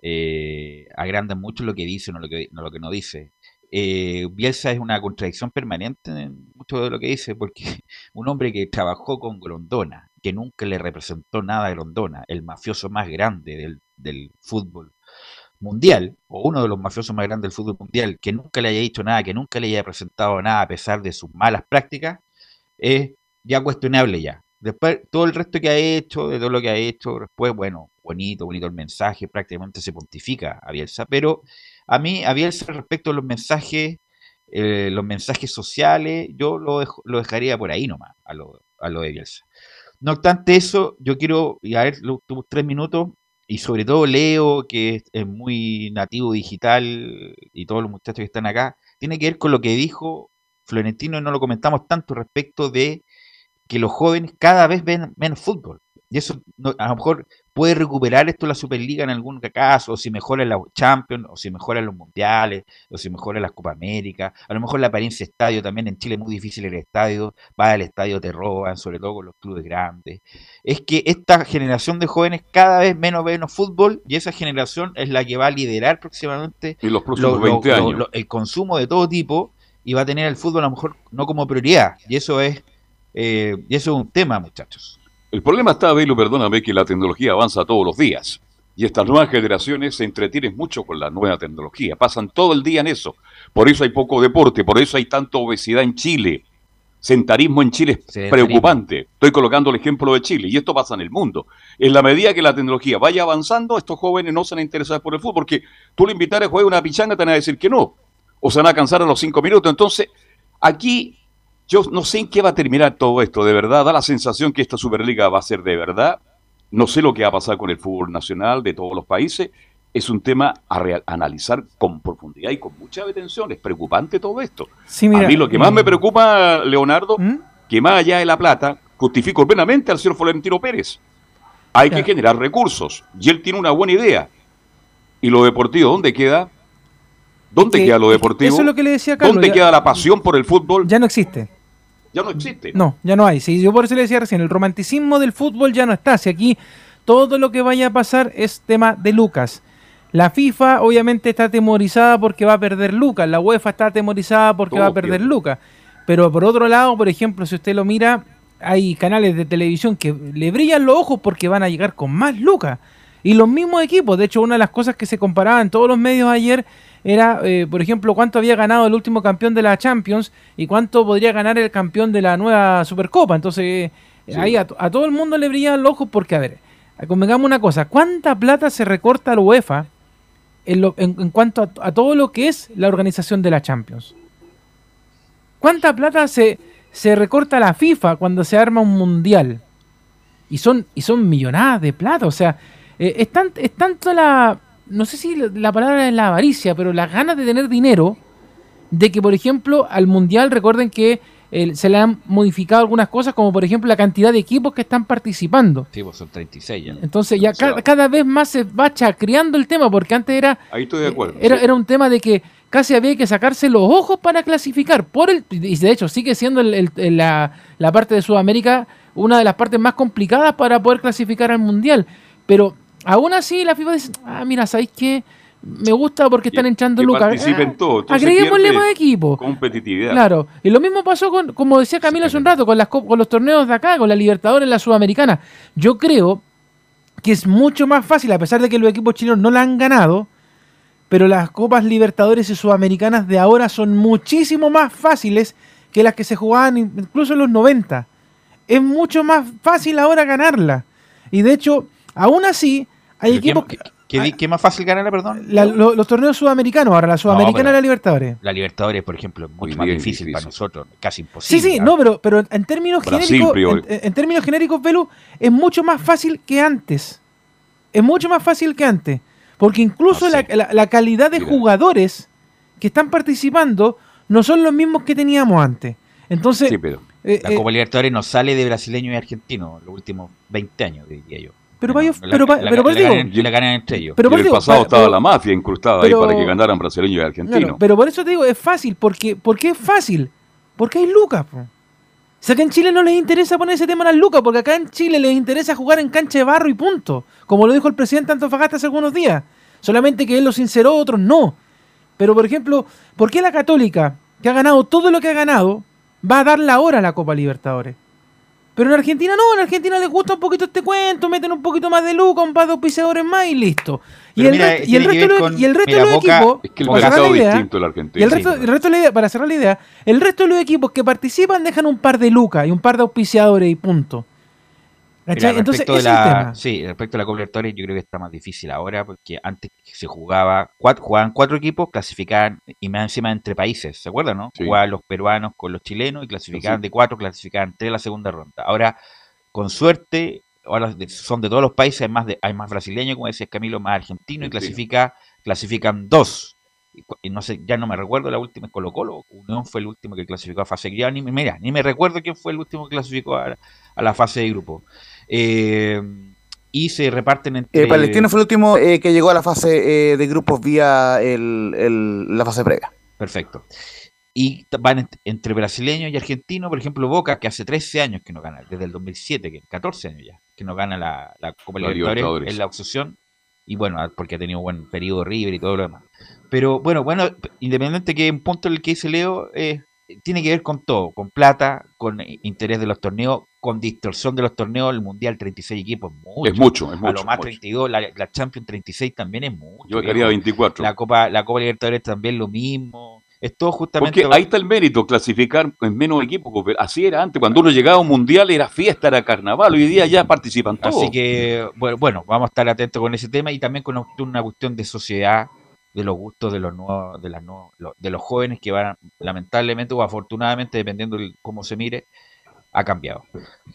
Eh, agrandan mucho lo que dice, no no, lo que no dice. Eh, Bielsa es una contradicción permanente en mucho de lo que dice, porque un hombre que trabajó con Grondona, que nunca le representó nada a Grondona, el mafioso más grande del, fútbol mundial, o uno de los mafiosos más grandes del fútbol mundial, que nunca le haya dicho nada, que nunca le haya presentado nada a pesar de sus malas prácticas, es ya cuestionable ya. Después, todo el resto que ha hecho, de todo lo que ha hecho, después, bueno, bonito, bonito el mensaje, prácticamente se pontifica a Bielsa, pero a mí, a Bielsa respecto a los mensajes, eh, los mensajes sociales, yo lo, dejo- lo dejaría por ahí nomás, a lo, a lo de Bielsa. No obstante eso, yo quiero, y a ver, últimos tres minutos, y sobre todo Leo, que es, es muy nativo digital, y todos los muchachos que están acá, tiene que ver con lo que dijo Florentino, y no lo comentamos tanto respecto de que los jóvenes cada vez ven menos fútbol. Y eso no- a lo mejor puede recuperar esto la Superliga en algún caso, o si mejora la Champions, o si mejora los Mundiales, o si mejora las Copa América. A lo mejor la apariencia estadio también en Chile es muy difícil el estadio, va al estadio, te roban, sobre todo con los clubes grandes. Es que esta generación de jóvenes cada vez menos menos fútbol, y esa generación es la que va a liderar próximamente En los próximos lo- lo- 20 lo- años. lo- el consumo de todo tipo y va a tener el fútbol a lo mejor no como prioridad. Y eso es, eh, y eso es un tema, muchachos. El problema está, Belo, perdóname, que la tecnología avanza todos los días. Y estas nuevas generaciones se entretienen mucho con la nueva tecnología, pasan todo el día en eso. Por eso hay poco deporte, por eso hay tanta obesidad en Chile. Sentarismo en Chile es preocupante. Estoy colocando el ejemplo de Chile y esto pasa en el mundo. En la medida que la tecnología vaya avanzando, estos jóvenes no se van a interesar por el fútbol porque tú le invitas a jugar una pichanga, te van a decir que no. O se van a cansar a los cinco minutos. Entonces, aquí yo no sé en qué va a terminar todo esto. De verdad, da la sensación que esta Superliga va a ser de verdad. No sé lo que va a pasar con el fútbol nacional de todos los países. Es un tema a real- analizar con profundidad y con mucha atención. Es preocupante todo esto. Sí, mira, a mí lo que más me preocupa, Leonardo, ¿Mm? que más allá de la plata, justifico plenamente al señor Florentino Pérez. Hay que generar recursos. Y él tiene una buena idea. ¿Y lo deportivo dónde queda? ¿Dónde que- queda lo deportivo? eso es lo que le decía Carlos, ¿Dónde ya- queda la pasión por el fútbol? Ya no existe. Ya no existe. No, ya no hay. Sí, yo por eso le decía recién, el romanticismo del fútbol ya no está. Si aquí todo lo que vaya a pasar es tema de Lucas. La FIFA obviamente está atemorizada porque va a perder Lucas. La UEFA está atemorizada porque va a perder. Lucas. Pero por otro lado, por ejemplo, si usted lo mira, hay canales de televisión que le brillan los ojos porque van a llegar con más Lucas. Y los mismos equipos. De hecho, una de las cosas que se comparaba en todos los medios ayer era, eh, por ejemplo, cuánto había ganado el último campeón de la Champions y cuánto podría ganar el campeón de la nueva Supercopa. Entonces, eh, ahí a, to- a todo el mundo le brillaban los ojos porque, a ver, convengamos una cosa, ¿cuánta plata se recorta la UEFA en, lo- en- en cuanto a, a todo lo que es la organización de la Champions? ¿Cuánta plata se, se recorta la FIFA cuando se arma un mundial? Y son, y son millonadas de plata, o sea, eh, es, tan- es tanto la, no sé si la, la palabra es la avaricia, pero las ganas de tener dinero, de que, por ejemplo, al mundial, recuerden que eh, se le han modificado algunas cosas, como por ejemplo la cantidad de equipos que están participando. Sí, pues son 36 ya. Entonces ya ca- cada vez más se va chacreando el tema, porque antes era, Ahí estoy de acuerdo. era, sí. era un tema de que casi había que sacarse los ojos para clasificar. por el Y de hecho sigue siendo el- el- el- la, la parte de Sudamérica una de las partes más complicadas para poder clasificar al Mundial. Pero aún así la FIFA dice, ah, mira, ¿sabéis qué? Me gusta porque están echando que lucas. participen Ah, todos, Agreguémosle más equipos. Competitividad. Claro, y lo mismo pasó con, como decía Camilo hace un rato, con, las, co- con los torneos de acá, con la Libertadores, la Sudamericana. Yo creo que es mucho más fácil, a pesar de que los equipos chilenos no la han ganado, pero las Copas Libertadores y Sudamericanas de ahora son muchísimo más fáciles que las que se jugaban in- incluso en los 90. Es mucho más fácil ahora ganarla. Y de hecho, aún así, hay Pero ¿qué- equipos que... ¿Qué, di- qué más fácil ganarla, perdón? la- lo- los torneos sudamericanos ahora, la Sudamericana y la Libertadores. La Libertadores, por ejemplo, es mucho más bien difícil, para nosotros, casi Sí, imposible. sí, ¿ah? no, pero, pero en términos Brasil, genéricos, en, en términos genéricos, Velu, es mucho más fácil que antes. Es mucho más fácil que antes. Porque incluso No la, sé. la- la calidad de Mira. jugadores que están participando no son los mismos que teníamos antes. Entonces, Sí, pero eh, La eh, Copa Libertadores no sale de brasileños y argentinos los últimos 20 años, diría yo. Pero Bueno, vaya- la- pero va- la- pero la por digo- ganan- la ganan entre ellos. pero y en el digo, pasado pa- estaba pero- la mafia incrustada pero- ahí para que ganaran brasileños y argentinos. Claro, pero por eso te digo, es fácil. Porque, ¿Por qué es fácil? Porque hay lucas. po. O sea, que en Chile no les interesa poner ese tema en las lucas, porque acá en Chile les interesa jugar en cancha de barro y punto. Como lo dijo el presidente Antofagasta hace algunos días. Solamente que él lo sinceró, otros no. Pero, por ejemplo, ¿por qué la Católica, que ha ganado todo lo que ha ganado, va a dar la hora a la Copa Libertadores? Pero en Argentina no, en Argentina les gusta un poquito este cuento, meten un poquito más de lucas, un par de auspiciadores más y listo. Y el, mira, resto- y el con- y el resto mira, de los Boca- equipos, Es que el para cerrar mercado la es idea, distinto el y el resto, el resto de la idea, para cerrar la idea, el resto de los equipos que participan dejan un par de lucas y un par de auspiciadores y punto. Mira. Entonces, respecto de ese es el la, tema. sí, respecto a la Copa Libertadores, yo creo que está más difícil ahora porque antes se jugaba, cuatro, jugaban cuatro equipos, clasificaban y más encima entre países, ¿se acuerdan, no? Sí. Jugaban los peruanos con los chilenos y clasificaban Sí. de cuatro, clasificaban tres la segunda ronda. Ahora, con suerte, ahora son de todos los países, hay más, de, hay más brasileños, como decía Camilo, más argentinos y Sí. clasifica, clasifican dos. Y Y no sé, ya no me recuerdo la última es Colo Colo, Unión fue el último que clasificó a fase, ya ni, me- mira, ni me recuerdo quién fue el último que clasificó a, a la fase de grupo. Eh, y se reparten entre. Eh, Palestino fue el último eh, que llegó a la fase eh, de grupos vía el, el- la fase previa. Perfecto. Y van ent- entre brasileños y argentinos, por ejemplo, Boca, que hace 13 años que no gana, desde el 2007, que 14 años ya, que no gana la, la Copa La Libertadores en la obsesión. Y bueno, ah, porque ha tenido buen periodo River y todo lo demás. Pero bueno, bueno, independiente que un punto en el que dice Leo, eh, tiene que ver con todo, con plata, con interés de los torneos, con distorsión de los torneos. El Mundial 36 equipos es mucho. Es mucho, es A mucho, lo más mucho. 32, la, la Champions 36 también es mucho. Yo quería 24. La Copa, la Copa Libertadores también lo mismo. Es todo justamente. Porque ahí está el mérito, clasificar en menos equipos. porque Así era antes. Cuando uno llegaba a un mundial era fiesta, era carnaval. Hoy día ya participan todos. Así que, bueno, bueno, vamos a estar atentos con ese tema y también con una cuestión de sociedad, de los gustos de los nuevos, de las nuevos, lo- de los jóvenes que van, lamentablemente o afortunadamente, dependiendo de cómo se mire, ha cambiado.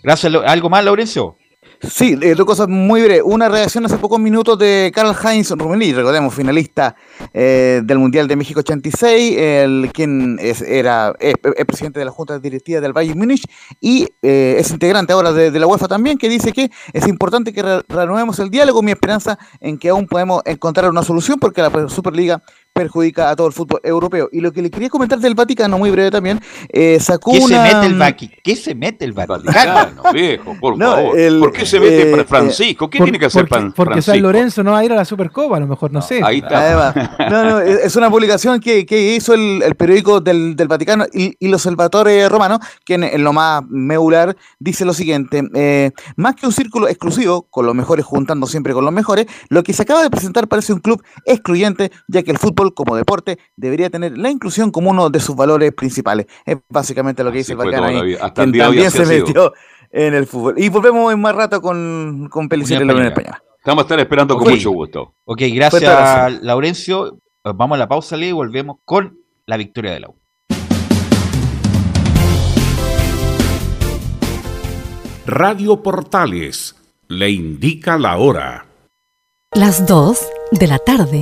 Gracias. ¿Algo más, Laurencio? Sí, eh, dos cosas muy breves. Una reacción hace pocos minutos de Karl Heinz Rummenigge, recordemos, finalista eh, del Mundial de México 86, el, quien es, era, es, es presidente de la Junta Directiva del Bayern Múnich y eh, es integrante ahora de, la UEFA también, que dice que es importante que re- reanudemos el diálogo. Mi esperanza en que aún podemos encontrar una solución porque la Superliga perjudica a todo el fútbol europeo. Y lo que le quería comentar del Vaticano, muy breve también, eh, sacó ¿Qué se una... mete el Vati- ¿Qué se mete el Vaticano? Vaticano, viejo, por No, favor. el- ¿Por qué se mete eh, Fra- Francisco? ¿Qué Por- tiene que hacer porque, Pan- porque San Francisco? Lorenzo no va a ir a la Supercopa, a lo mejor, no sé. Ahí está. No, no, es es una publicación que, que hizo el, el periódico del, del Vaticano y, y los Salvatore Romano, que en, en lo más medular dice lo siguiente: eh, más que un círculo exclusivo, con los mejores juntando siempre con los mejores, lo que se acaba de presentar parece un club excluyente, ya que el fútbol como deporte debería tener la inclusión como uno de sus valores principales. Es básicamente lo que dice el la ahí. Hasta el día también se sido. metió en el fútbol. Y volvemos en más rato con, con Pellicer en la Unión Española. Te vamos a estar esperando con mucho gusto. Ok, gracias, abrazo. Laurencio. Vamos a la pausa, Lee, y volvemos con la victoria de la U. Radio Portales le indica la hora. Las 2 de la tarde,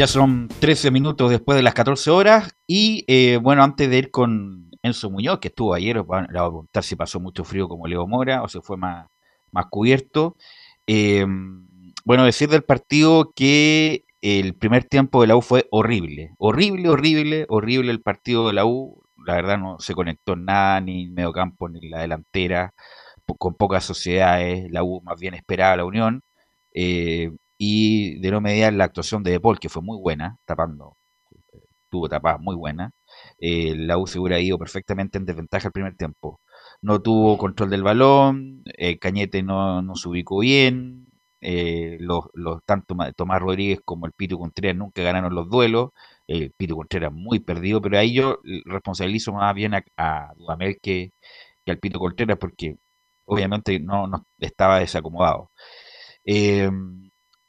Ya son 13 minutos después de las 14 horas y eh, bueno, antes de ir con Enzo Muñoz, que estuvo ayer, le voy a preguntar si pasó mucho frío como Leo Mora o si fue más, más cubierto. Eh, bueno, decir del partido que el primer tiempo de la U fue horrible. Horrible, horrible, horrible el partido de la U. La verdad no se conectó nada, ni el mediocampo, ni la delantera, con pocas sociedades. La U más bien esperaba la Unión. Eh, y de no mediar la actuación de Depol, que fue muy buena, tapando, tuvo tapadas muy buenas. Eh, la U se hubiera ido perfectamente en desventaja el primer tiempo. No tuvo control del balón, eh, Cañete no, no se ubicó bien, eh, los, los, tanto Tomás Rodríguez como el Pito Contreras nunca ganaron los duelos. El Pito Contreras muy perdido, pero ahí yo responsabilizo más bien a, Dudamel que, al Pito Contreras porque obviamente no, no estaba desacomodado. Eh,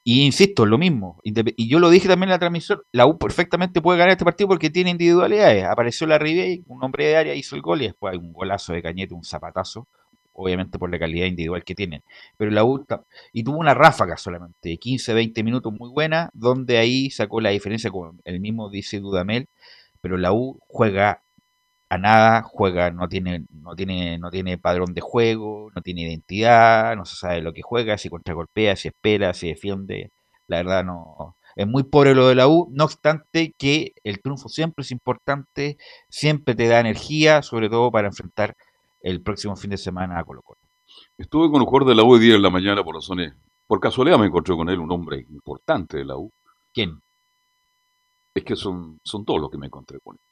y insisto, lo mismo. Y yo lo dije también en la transmisión, la U perfectamente puede ganar este partido porque tiene individualidades. Apareció la Ribey, un hombre de área, hizo el gol y después hay un golazo de Cañete, un zapatazo obviamente por la calidad individual que tienen. Pero la U y tuvo una ráfaga solamente, 15, 20 minutos muy buena, donde ahí sacó la diferencia, como el mismo dice Dudamel, pero la U juega a nada, juega, no tiene, no tiene, no tiene padrón de juego, no tiene identidad, no se sabe lo que juega, si contragolpea, si espera, si defiende, la verdad no, es muy pobre lo de la U, no obstante que el triunfo siempre es importante, siempre te da energía, sobre todo para enfrentar el próximo fin de semana a Colo Colo. Estuve con un jugador de la U de día en la mañana por razones. Por casualidad me encontré con él, un hombre importante de la U. ¿Quién? Es que son, son todos los que me encontré con él.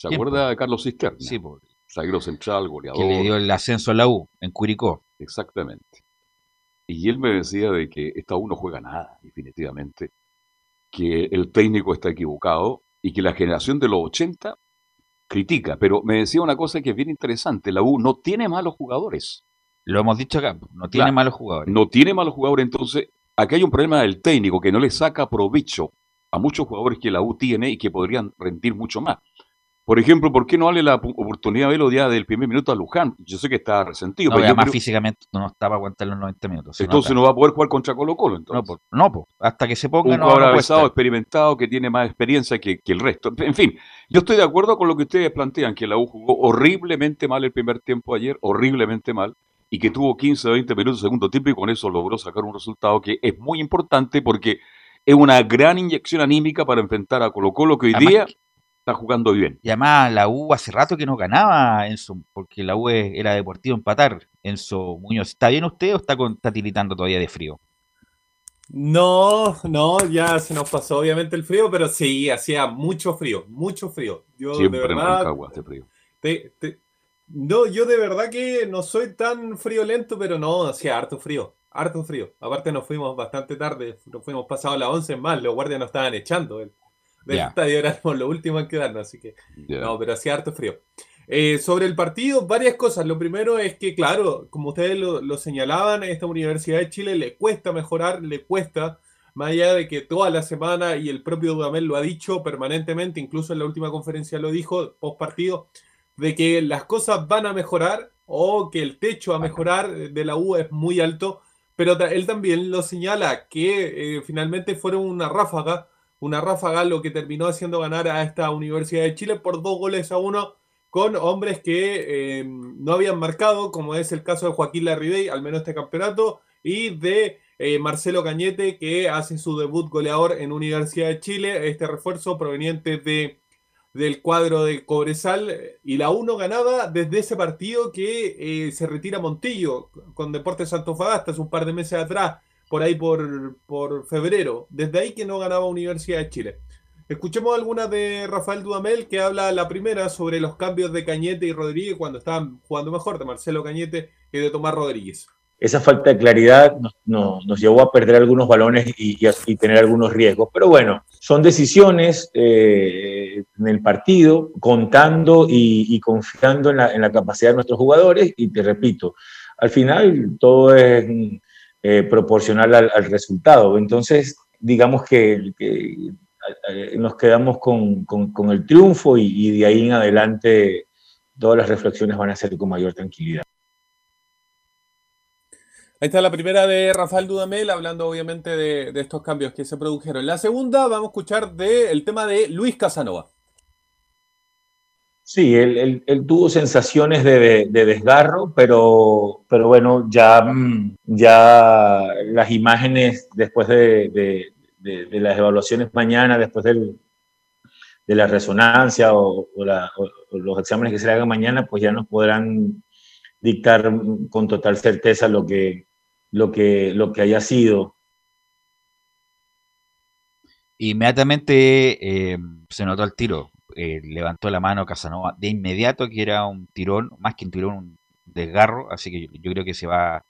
¿Se acuerda de Carlos Cisterna? Sí, por... Zaguero central, goleador. Que le dio el ascenso a la U, en Curicó. Exactamente. Y él me decía de que esta U no juega nada, definitivamente. Que el técnico está equivocado y que la generación de los 80 critica, pero me decía una cosa que es bien interesante, la U no tiene malos jugadores. Lo hemos dicho acá, no tiene malos jugadores. No tiene malos jugadores, entonces aquí hay un problema del técnico que no le saca provecho a muchos jugadores que la U tiene y que podrían rendir mucho más. Por ejemplo, ¿por qué no darle la oportunidad de verlo ya del primer minuto a Luján? Yo sé que está resentido. No, pero además físicamente no estaba aguantar los 90 minutos. Entonces no va a poder jugar contra Colo Colo. Entonces. No, pues, hasta que se ponga. Un jugador avanzado, experimentado, que tiene más experiencia que, el resto. En fin, yo estoy de acuerdo con lo que ustedes plantean, que la U jugó horriblemente mal el primer tiempo ayer, horriblemente mal, y que tuvo 15 o 20 minutos de segundo tiempo y con eso logró sacar un resultado que es muy importante porque es una gran inyección anímica para enfrentar a Colo Colo que hoy día está jugando bien. Y además la U hace rato que no ganaba, Enzo, porque la U era deportivo empatar. Enzo Muñoz, ¿está bien usted o está, está tiritando todavía de frío? No, no, ya se nos pasó obviamente el frío, pero sí, hacía mucho frío, mucho frío. Yo Siempre de verdad, en hace frío. no, yo de verdad que no soy tan friolento, pero no, hacía harto frío, harto frío. Aparte nos fuimos bastante tarde, nos fuimos pasado a las 11 más, los guardias nos estaban echando del estadio, éramos los últimos en quedarnos, así que no, pero hacía harto frío. Eh, sobre el partido, varias cosas. Lo primero es que, claro, como ustedes lo, señalaban, a esta Universidad de Chile le cuesta mejorar, le cuesta, más allá de que toda la semana, y el propio Dudamel lo ha dicho permanentemente, incluso en la última conferencia lo dijo, post partido, de que las cosas van a mejorar o que el techo a mejorar de la U es muy alto, pero él también lo señala que eh, finalmente fueron una ráfaga una ráfaga lo que terminó haciendo ganar a esta Universidad de Chile por dos goles a uno con hombres que eh, no habían marcado, como es el caso de Joaquín Larribey, al menos este campeonato, y de eh, Marcelo Cañete, que hace su debut goleador en Universidad de Chile, este refuerzo proveniente de, del cuadro de Cobresal, y la 1 ganaba desde ese partido que eh, se retira Montillo con Deportes Antofagasta, hace un par de meses atrás, por ahí por, por febrero. Desde ahí que no ganaba Universidad de Chile. Escuchemos algunas de Rafael Dudamel que habla la primera sobre los cambios de Cañete y Rodríguez cuando estaban jugando mejor, de Marcelo Cañete y de Tomás Rodríguez. Esa falta de claridad nos, nos, llevó a perder algunos balones y, y, tener algunos riesgos. Pero bueno, son decisiones eh, en el partido, contando y, confiando en la, en la, capacidad de nuestros jugadores. Y te repito, al final todo es eh, proporcional al, resultado. Entonces, digamos que, nos quedamos con, el triunfo y, de ahí en adelante todas las reflexiones van a ser con mayor tranquilidad. Ahí está la primera de Rafael Dudamel, hablando obviamente de, estos cambios que se produjeron. La segunda, vamos a escuchar del tema de Luis Casanova. Sí, él, él- él tuvo sensaciones de, de desgarro, pero, pero bueno, ya, mm, ya las imágenes después de, de- las evaluaciones mañana, después del, de la resonancia o, los exámenes que se le hagan mañana, pues ya nos podrán dictar con total certeza lo que, lo que, lo que haya sido. Inmediatamente eh, se notó el tiro. Eh, levantó la mano Casanova de inmediato que era un tirón, más que un tirón, un desgarro. Así que yo, yo creo que se va a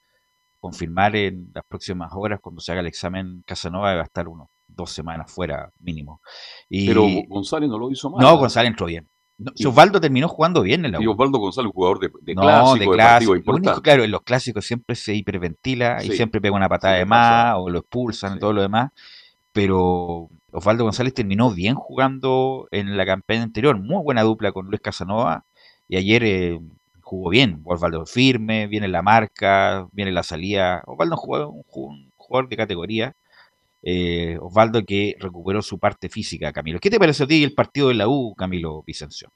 confirmar en las próximas horas cuando se haga el examen Casanova. Va a estar unos dos semanas fuera mínimo. Y, Pero González no lo hizo mal. no, González entró bien. No, Y- Osvaldo terminó jugando bien en la Y U. Osvaldo González, un jugador de, de No, clásico, de clásico. único, claro, en los clásicos siempre se hiperventila y siempre pega una patada de pasa. más o lo expulsan y todo lo demás. Pero Osvaldo González terminó bien jugando en la campaña anterior. Muy buena dupla con Luis Casanova. Y ayer eh, jugó bien. Osvaldo firme, viene la marca, viene la salida. Osvaldo jugó un, ju- un jugador de categoría. Eh, Osvaldo que recuperó su parte física, Camilo. ¿Qué te pareció a ti el partido de la U, Camilo Vicencio?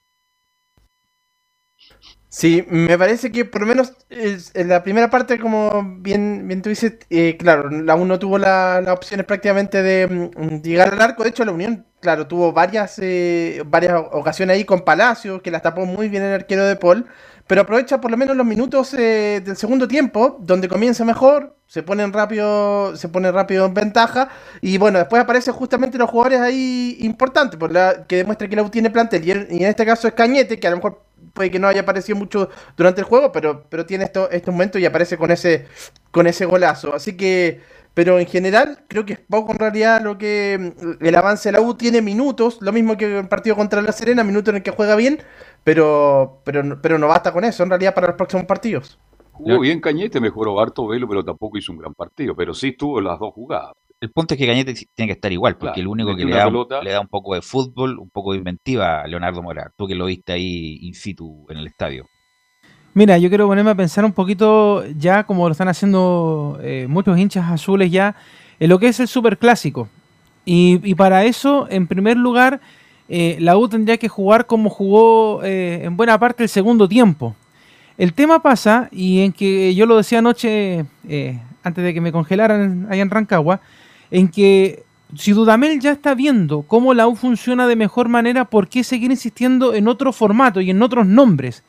Sí, me parece que por lo menos en la primera parte, como bien, bien tú dices, eh, claro, la U no tuvo la- las opciones prácticamente de mm, llegar al arco. De hecho, la Unión, claro, tuvo varias, eh, varias ocasiones ahí con Palacio, que las tapó muy bien el arquero de Paul. Pero aprovecha por lo menos los minutos eh, del segundo tiempo, donde comienza mejor, se ponen rápido, se pone rápido en ventaja. Y bueno, después aparecen justamente los jugadores ahí importantes, por la, que demuestra que la U tiene plantel. Y en, y en este caso es Cañete, que a lo mejor puede que no haya aparecido mucho durante el juego, pero, pero tiene esto, estos momentos y aparece con ese, con ese golazo. Así que, pero en general, creo que es poco en realidad lo que mm, el avance de la U tiene minutos, lo mismo que el partido contra la Serena, minutos en el que juega bien, pero, pero, no- pero no basta con eso en realidad para los próximos partidos. Jugó bien Cañete, mejoró harto Velo, pero tampoco hizo un gran partido. Pero sí estuvo en las dos jugadas. El punto es que Cañete tiene que estar igual, porque Claro, el único que le da, pelota. le da un poco de fútbol, un poco de inventiva a Leonardo Mora. Tú que lo viste ahí in situ en el estadio. Mira, yo quiero ponerme a pensar un poquito ya, como lo están haciendo eh, muchos hinchas azules ya, en lo que es el superclásico. Y, y para eso, en primer lugar, eh, la U tendría que jugar como jugó eh, en buena parte el segundo tiempo. El tema pasa, y en que yo lo decía anoche, eh, antes de que me congelaran allá en Rancagua, en que si Dudamel ya está viendo cómo la U funciona de mejor manera, ¿por qué seguir insistiendo en otro formato y en otros nombres?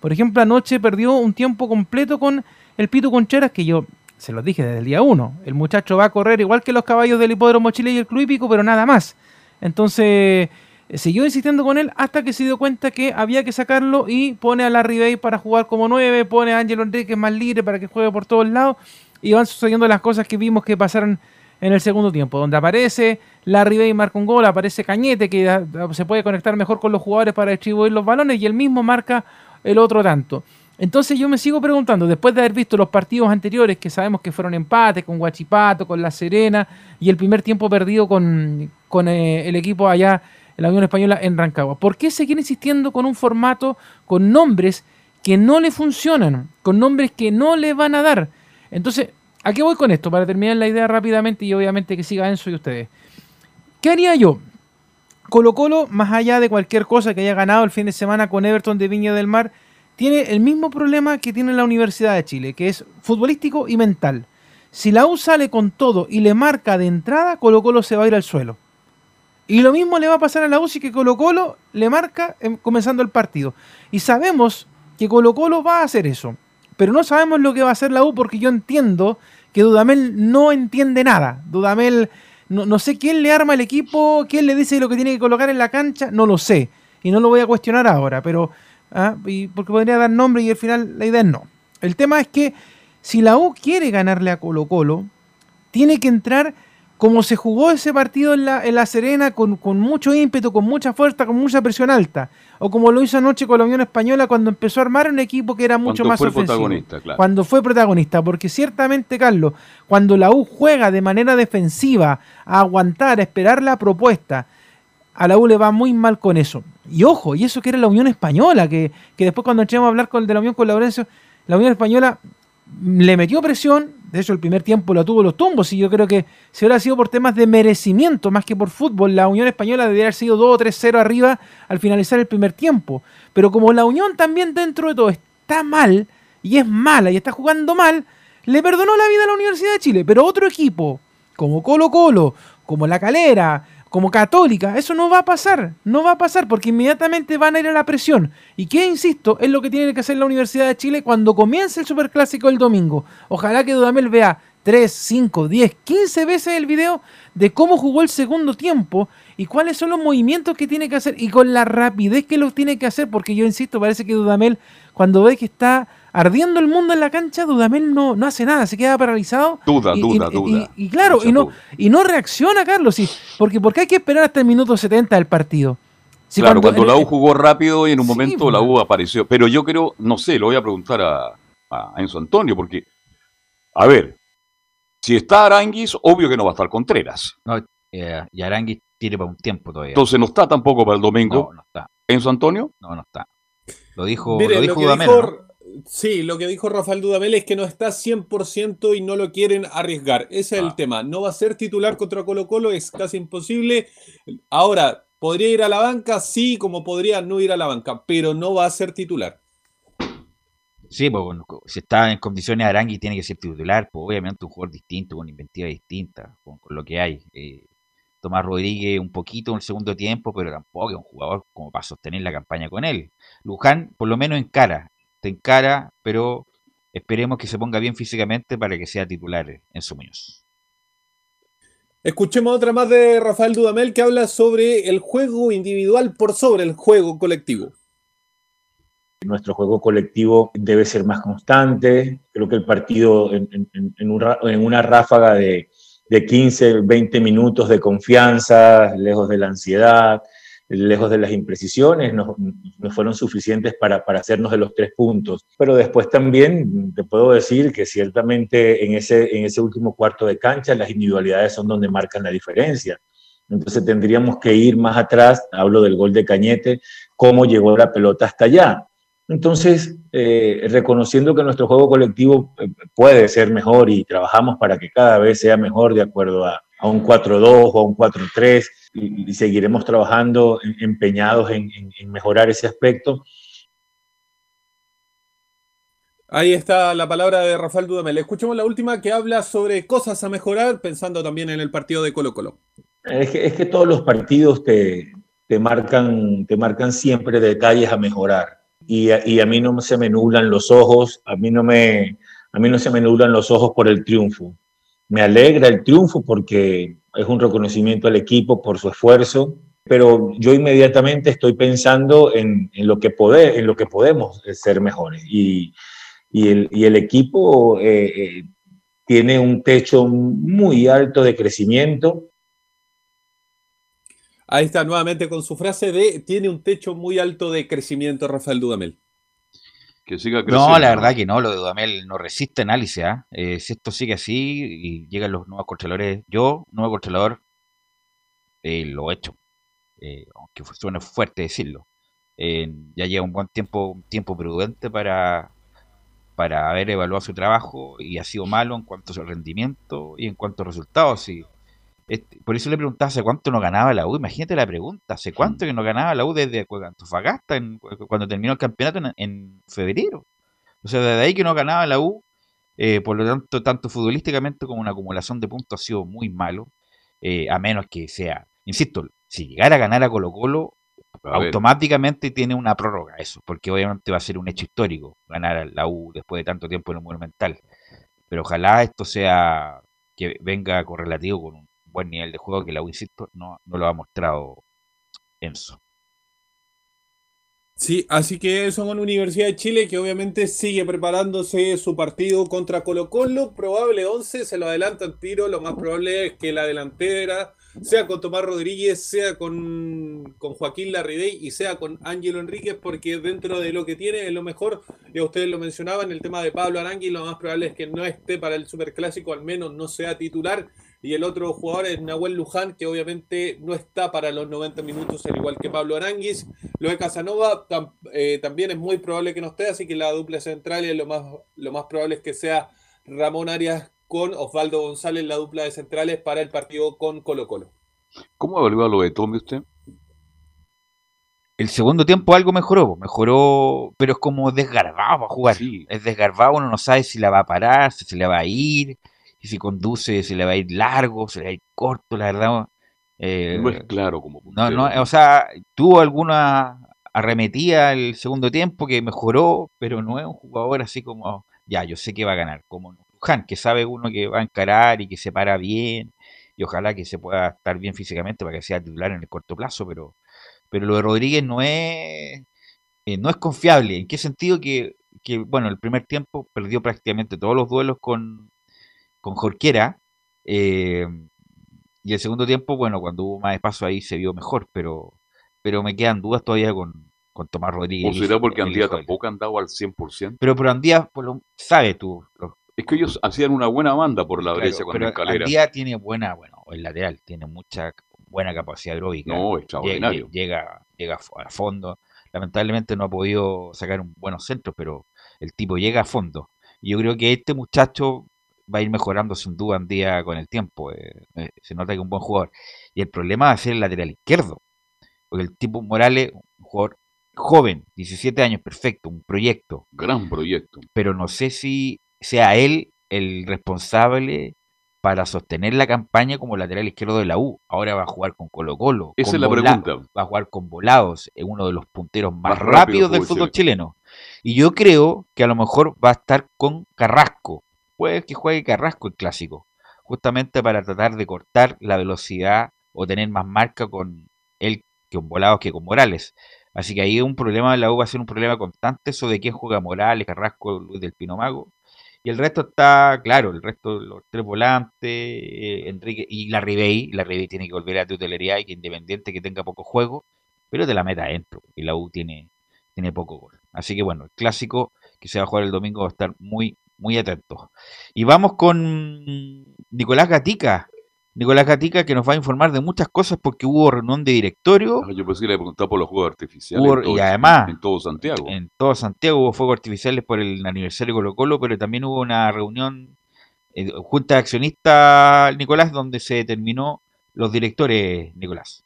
Por ejemplo, anoche perdió un tiempo completo con el Pito Concheras, que yo se los dije desde el día uno. El muchacho va a correr igual que los caballos del hipódromo Chile y el Club Hípico, pero nada más. Entonces, eh, siguió insistiendo con él hasta que se dio cuenta que había que sacarlo y pone a Larry Bay para jugar como nueve, pone a Ángelo Enrique más libre para que juegue por todos lados y van sucediendo las cosas que vimos que pasaron en el segundo tiempo, donde aparece Larry Bay marca un gol, aparece Cañete que se puede conectar mejor con los jugadores para distribuir los balones y él mismo marca el otro tanto. Entonces yo me sigo preguntando, después de haber visto los partidos anteriores que sabemos que fueron empates con Guachipato, con La Serena y el primer tiempo perdido con, con eh, el equipo allá la Unión Española en Rancagua, ¿por qué seguir insistiendo con un formato con nombres que no le funcionan, con nombres que no le van a dar? Entonces, ¿a qué voy con esto? Para terminar la idea rápidamente y obviamente que siga Enzo y ustedes. ¿Qué haría yo? Colo Colo, más allá de cualquier cosa que haya ganado el fin de semana con Everton de Viña del Mar, tiene el mismo problema que tiene la Universidad de Chile, que es futbolístico y mental. Si la U sale con todo y le marca de entrada, Colo Colo se va a ir al suelo. Y lo mismo le va a pasar a la U si que Colo Colo le marca comenzando el partido. Y sabemos que Colo Colo va a hacer eso. Pero no sabemos lo que va a hacer la U porque yo entiendo que Dudamel no entiende nada. Dudamel, no, no sé quién le arma el equipo, quién le dice lo que tiene que colocar en la cancha, no lo sé. Y no lo voy a cuestionar ahora, pero... ah, y porque podría dar nombre y al final la idea es no. El tema es que si la U quiere ganarle a Colo Colo, tiene que entrar como se jugó ese partido en La, en la Serena, con, con mucho ímpetu, con mucha fuerza, con mucha presión alta. O como lo hizo anoche con la Unión Española cuando empezó a armar un equipo que era mucho Cuando más fue ofensivo. protagonista, claro. Cuando fue protagonista. Porque ciertamente, Carlos, cuando la U juega de manera defensiva, a aguantar, a esperar la propuesta, a la U le va muy mal con eso. Y ojo, y eso que era la Unión Española, que, que después cuando entremos a hablar con el de la Unión con Laurencio, la Unión Española le metió presión, de hecho el primer tiempo lo tuvo los tumbos y yo creo que si hubiera sido por temas de merecimiento más que por fútbol, la Unión Española debería haber sido 2 o 3-0 arriba al finalizar el primer tiempo. Pero como la Unión también dentro de todo está mal y es mala y está jugando mal, le perdonó la vida a la Universidad de Chile. Pero otro equipo, como Colo Colo, como La Calera, como católica, eso no va a pasar, no va a pasar porque inmediatamente van a ir a la presión. Y que, insisto, es lo que tiene que hacer la Universidad de Chile cuando comience el Superclásico el domingo. Ojalá que Dudamel vea 3, 5, 10, 15 veces el video de cómo jugó el segundo tiempo y cuáles son los movimientos que tiene que hacer y con la rapidez que los tiene que hacer, porque yo insisto, parece que Dudamel cuando ve que está ardiendo el mundo en la cancha, Dudamel no, no hace nada, se queda paralizado. Duda, y, duda, y- duda. Y, y claro, y no, y no reacciona, Carlos, y, porque, porque hay que esperar hasta el minuto 70 del partido. Si claro, cuando, la U jugó rápido y en un momento la U apareció. Pero yo creo, no sé, lo voy a preguntar a, a Enzo Antonio, porque, a ver, si está Aranguis, obvio que no va a estar Contreras. No, eh, y Aranguis tiene para un tiempo todavía. Entonces no está tampoco para el domingo. No, no está. ¿Enzo Antonio? No, no está. Lo dijo, Mire, lo lo dijo que Dudamel, dijo- ¿no? Sí, lo que dijo Rafael Dudamel es que no está 100% y no lo quieren arriesgar. Ese es Ah. el tema. No va a ser titular contra Colo Colo, es casi imposible. Ahora, ¿podría ir a la banca? Sí, como podría no ir a la banca, pero no va a ser titular. Sí, pues bueno, si está en condiciones Arangui tiene que ser titular, pues obviamente un jugador distinto, con inventiva distinta, con, con lo que hay. Eh, Tomás Rodríguez un poquito en el segundo tiempo, pero tampoco es un jugador como para sostener la campaña con él. Luján, por lo menos encara, te encara, pero esperemos que se ponga bien físicamente para que sea titular en su Muñoz. Escuchemos otra más de Rafael Dudamel que habla sobre el juego individual por sobre el juego colectivo. Nuestro juego colectivo debe ser más constante. Creo que el partido en, en- en un en una ráfaga de, de 15, 20 minutos de confianza, lejos de la ansiedad, lejos de las imprecisiones, nos, nos fueron suficientes para, para hacernos de los tres puntos. Pero después también te puedo decir que ciertamente en ese, en ese último cuarto de cancha las individualidades son donde marcan la diferencia. Entonces tendríamos que ir más atrás, hablo del gol de Cañete, cómo llegó la pelota hasta allá. Entonces, eh, reconociendo que nuestro juego colectivo eh, puede ser mejor y trabajamos para que cada vez sea mejor de acuerdo a, a un 4-2 o a un 4-3 y, y seguiremos trabajando en- empeñados en, en- en mejorar ese aspecto. Ahí está la palabra de Rafael Dudamel. Escuchemos la última que habla sobre cosas a mejorar, pensando también en el partido de Colo Colo. Es que, es que todos los partidos te, te, marcan, te marcan siempre detalles a mejorar. Y a, y a mí no se me nublan los ojos, a mí, no me, a mí no se me nublan los ojos por el triunfo. Me alegra el triunfo porque es un reconocimiento al equipo por su esfuerzo, pero yo inmediatamente estoy pensando en, lo, que en lo que podemos ser mejores. Y, y, el, y el equipo eh, eh, tiene un techo muy alto de crecimiento, Ahí está nuevamente con su frase de tiene un techo muy alto de crecimiento Rafael Dudamel. Que siga No, la verdad que no, lo de Dudamel no resiste análisis. ¿ah? Eh, si esto sigue así y llegan los nuevos controladores, yo, nuevo controlador, eh, lo he hecho. Eh, aunque suene fuerte decirlo. Ya lleva un buen tiempo, un tiempo prudente para, para haber evaluado su trabajo y ha sido malo en cuanto a su rendimiento y en cuanto a resultados. Y, este, por eso le preguntaba hace cuánto no ganaba la U. Imagínate la pregunta, ¿hace cuánto que no ganaba la U desde Antofagasta en- cuando terminó el campeonato en, en febrero? O sea, desde ahí que no ganaba la U, eh, por lo tanto, tanto futbolísticamente como una acumulación de puntos ha sido muy malo, eh, a menos que sea, insisto, si llegara a ganar a Colo Colo, A automáticamente tiene una prórroga eso, porque obviamente va a ser un hecho histórico ganar a la U después de tanto tiempo en el Monumental. Pero ojalá esto sea que venga correlativo con un buen nivel de juego que la U, insisto, no, no lo ha mostrado Enzo. Sí, así que eso con Universidad de Chile, que obviamente sigue preparándose su partido contra Colo Colo. Probable 11, se lo adelantan tiro. Lo más probable es que la delantera sea con Tomás Rodríguez, sea con, con Joaquín Larribey y sea con Ángelo Enríquez, porque dentro de lo que tiene es lo mejor. Ya ustedes lo mencionaban, el tema de Pablo Arangui, lo más probable es que no esté para el Superclásico, al menos no sea titular. Y el otro jugador es Nahuel Luján, que obviamente no está para los 90 minutos, al igual que Pablo Aranguis. Lo de Casanova tam- eh, también es muy probable que no esté, así que la dupla central es lo más, lo más probable es que sea Ramón Arias con Osvaldo González, la dupla de centrales para el partido con Colo Colo. ¿Cómo evalúa lo de Tommy usted? El segundo tiempo algo mejoró, mejoró, pero es como desgarbado para jugar. Es desgarbado, uno no sabe si la va a parar, si se le va a ir, si conduce, si le va a ir largo, si le va a ir corto, la verdad. Eh, no es claro como no, no, o sea, tuvo alguna arremetida el segundo tiempo que mejoró, pero no es un jugador así como, ya, yo sé que va a ganar, como Luján, que sabe uno que va a encarar y que se para bien, y ojalá que se pueda estar bien físicamente para que sea titular en el corto plazo, pero pero lo de Rodríguez no es, eh, no es confiable. ¿En qué sentido? Que, que, bueno, el primer tiempo perdió prácticamente todos los duelos con, con Jorquera. Eh, y el segundo tiempo, bueno, cuando hubo más espacio ahí se vio mejor, pero, pero me quedan dudas todavía con, con Tomás Rodríguez. ¿O será porque Andía tampoco andaba al 100%? Pero, pero Andía, pues, lo, sabes tú. es que ellos hacían una buena banda por la brecha con pero escalera. Andía tiene buena, bueno, el lateral tiene mucha buena capacidad aeróbica. No, extraordinario. Llega, llega a fondo. Lamentablemente no ha podido sacar un buenos centros, pero el tipo llega a fondo. Y yo creo que este muchacho va a ir mejorando sin duda en día con el tiempo. Eh, eh, se nota que es un buen jugador. Y el problema va a ser el lateral izquierdo. Porque el tipo Morales, un jugador joven, 17 años, perfecto, un proyecto. Gran proyecto. Pero no sé si sea él el responsable para sostener la campaña como lateral izquierdo de la U. Ahora va a jugar con Colo Colo. Esa es la pregunta. Va a jugar con Volados, es uno de los punteros más, rápidos del fútbol chileno. Y yo creo que a lo mejor va a estar con Carrasco. Puede que juegue Carrasco el clásico. Justamente para tratar de cortar la velocidad o tener más marca con él que con Volados que con Morales. Así que ahí un problema de la U va a ser un problema constante de quién juega Morales, Carrasco, Luis del Pino Mago. Y el resto está, claro, el resto, los tres volantes, eh, Enrique y la Ribey. La Ribey tiene que volver a la tutelería y que independiente que tenga poco juego, pero de la meta adentro. Y la U tiene, tiene poco gol. Así que bueno, el clásico que se va a jugar el domingo va a estar muy, muy atento. Y vamos con Nicolás Gatica, Nicolás Gatica, que nos va a informar de muchas cosas porque hubo reunión de directorio. Ah, yo pensé que le preguntaba por los juegos artificiales. y además, en todo Santiago. En todo Santiago hubo fuegos artificiales por el aniversario de Colo Colo, pero también hubo una reunión, eh, junta de accionistas, Nicolás, donde se determinó los directores, Nicolás.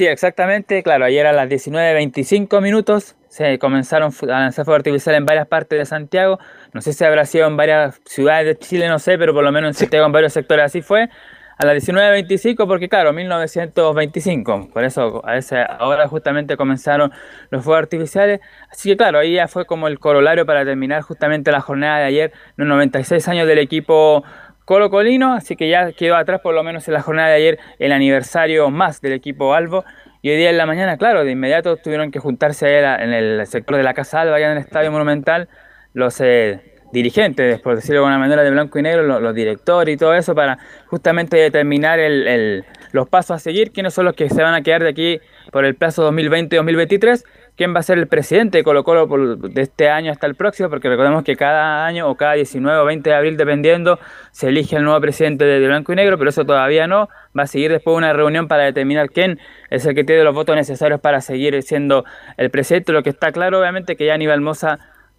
Sí, exactamente. Claro, ayer a las 19.25 minutos se comenzaron a lanzar fuegos artificiales en varias partes de Santiago. No sé si habrá sido en varias ciudades de Chile, no sé, pero por lo menos en Santiago en varios sectores así fue. A las 19.25, porque claro, 1925, por eso a esa hora justamente comenzaron los fuegos artificiales. Así que claro, ahí ya fue como el corolario para terminar justamente la jornada de ayer, los 96 años del equipo Colo Colino, así que ya quedó atrás por lo menos en la jornada de ayer el aniversario más del equipo Albo. Y hoy día en la mañana, claro, de inmediato tuvieron que juntarse en el sector de la Casa Alba, allá en el Estadio Monumental, los eh, dirigentes, por decirlo de alguna manera, de blanco y negro, los, directores y todo eso, para justamente determinar los pasos a seguir, quiénes son los que se van a quedar de aquí por el plazo 2020-2023 quién va a ser el presidente de Colo Colo de este año hasta el próximo, porque recordemos que cada año o cada 19 o 20 de abril, dependiendo, se elige el nuevo presidente de Blanco y Negro, pero eso todavía no. Va a seguir después una reunión para determinar quién es el que tiene los votos necesarios para seguir siendo el presidente. Lo que está claro, obviamente, que ya Aníbal Moza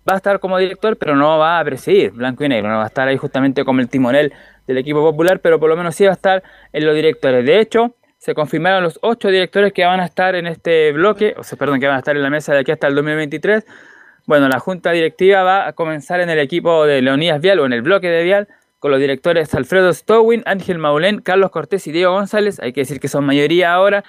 va a estar como director, pero no va a presidir Blanco y Negro, no va a estar ahí justamente como el timonel del equipo popular, pero por lo menos sí va a estar en los directores. De hecho, se confirmaron los ocho directores que van a estar en este bloque, o sea, perdón, que van a estar en la mesa de aquí hasta el 2023. Bueno, la junta directiva va a comenzar en el equipo de Leonidas Vial o en el bloque de Vial con los directores Alfredo Stowin, Ángel Maulén, Carlos Cortés y Diego González. Hay que decir que son mayoría ahora.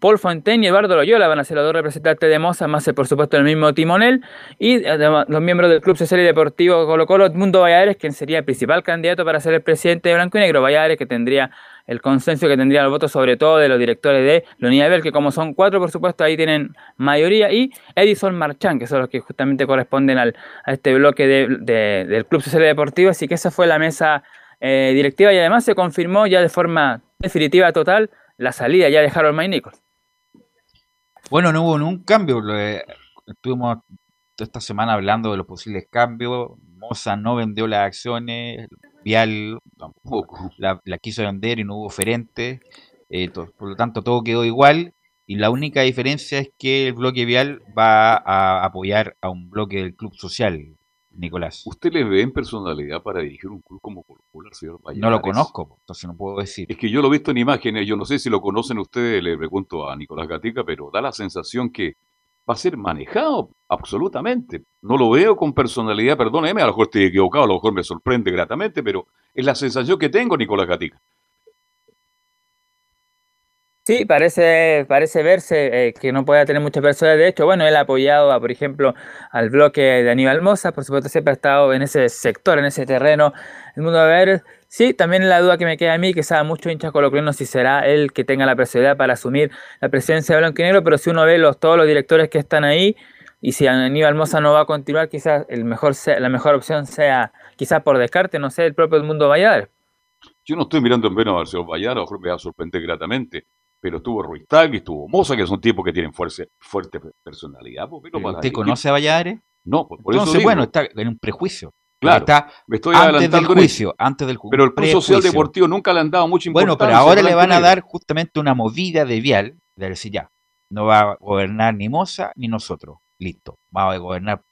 Paul Fontaine y Eduardo Loyola van a ser los dos representantes de Moza, más por supuesto el mismo timonel. Y además, los miembros del Club Social y Deportivo Colo Colo, Mundo Valladares, quien sería el principal candidato para ser el presidente de Blanco y Negro. Valladares que tendría el consenso que tendría el voto sobre todo de los directores de la Unidad Bell, que como son cuatro, por supuesto, ahí tienen mayoría, y Edison Marchán, que son los que justamente corresponden al, a este bloque del Club Social y Deportivo, así que esa fue la mesa eh, directiva y además se confirmó ya de forma definitiva total la salida ya de Harold May Nichols. Bueno, no hubo ningún cambio, estuvimos esta semana hablando de los posibles cambios, Moza no vendió las acciones, Vial la, quiso vender y no hubo oferente, eh, por lo tanto todo quedó igual y la única diferencia es que el bloque Vial va a apoyar a un bloque del Club Social, Nicolás. ¿Usted le ve en personalidad para dirigir un club como Colo Colo al señor Valladares? No lo conozco, entonces no puedo decir. Es que yo lo he visto en imágenes, yo no sé si lo conocen ustedes, le pregunto a Nicolás Gatica, pero da la sensación que va a ser manejado absolutamente. No lo veo con personalidad, perdóneme, a lo mejor estoy equivocado, a lo mejor me sorprende gratamente, pero es la sensación que tengo, Nicolás Gatica. Sí, parece, parece verse eh, que no puede tener mucha personas. De hecho, bueno, él ha apoyado, a, por ejemplo, al bloque de Aníbal Mosa, por supuesto, siempre ha estado en ese sector, en ese terreno. El mundo a ver, sí, también la duda que me queda a mí, que sabe mucho hinchas colombianos si será él que tenga la personalidad para asumir la presidencia de Blanco y Negro, pero si uno ve los, todos los directores que están ahí, y si Aníbal Mosa no va a continuar, quizás el mejor la mejor opción sea, quizás por descarte, no sé, el propio Mundo Valladares. Yo no estoy mirando en menos al señor Valladares, a me va a sorprender gratamente pero estuvo Ruiz Tagui, estuvo Moza, que son tipos que tienen fuerte, fuerte personalidad. Pues, pero ¿Usted conoce a Valladares? No, pues, por Entonces, eso bueno, está en un prejuicio. Claro, está me estoy antes del eso. juicio, antes del ju- Pero el Club Social. Deportivo nunca le han dado mucha Bueno, importancia. pero ahora le van a dar justamente una movida de vial, de decir ya, no va a gobernar ni Moza ni nosotros. Listo, va a gobernar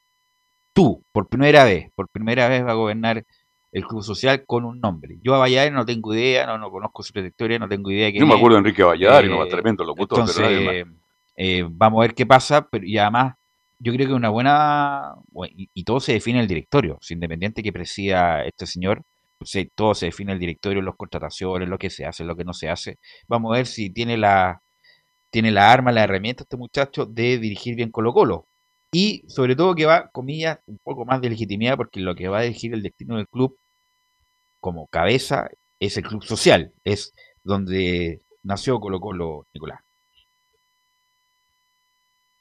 tú, por primera vez, por primera vez va a gobernar el Club Social con un nombre. Yo a Valladares no tengo idea, no, no conozco su trayectoria, no tengo idea Yo me acuerdo de Enrique Valladares, Eh, no, tremendo locutor, pero entonces, nadie más. eh, vamos a ver qué pasa, pero y además yo creo que una buena, y, y todo se define en el directorio, si independiente que presida este señor, se- todo se define en el directorio, las contrataciones, lo que se hace, lo que no se hace. Vamos a ver si tiene la, tiene la arma, la herramienta este muchacho de dirigir bien Colo Colo. Y sobre todo que va, comillas, un poco más de legitimidad, porque lo que va a dirigir el destino del club como cabeza es el club social, es donde nació Colo Colo, Nicolás.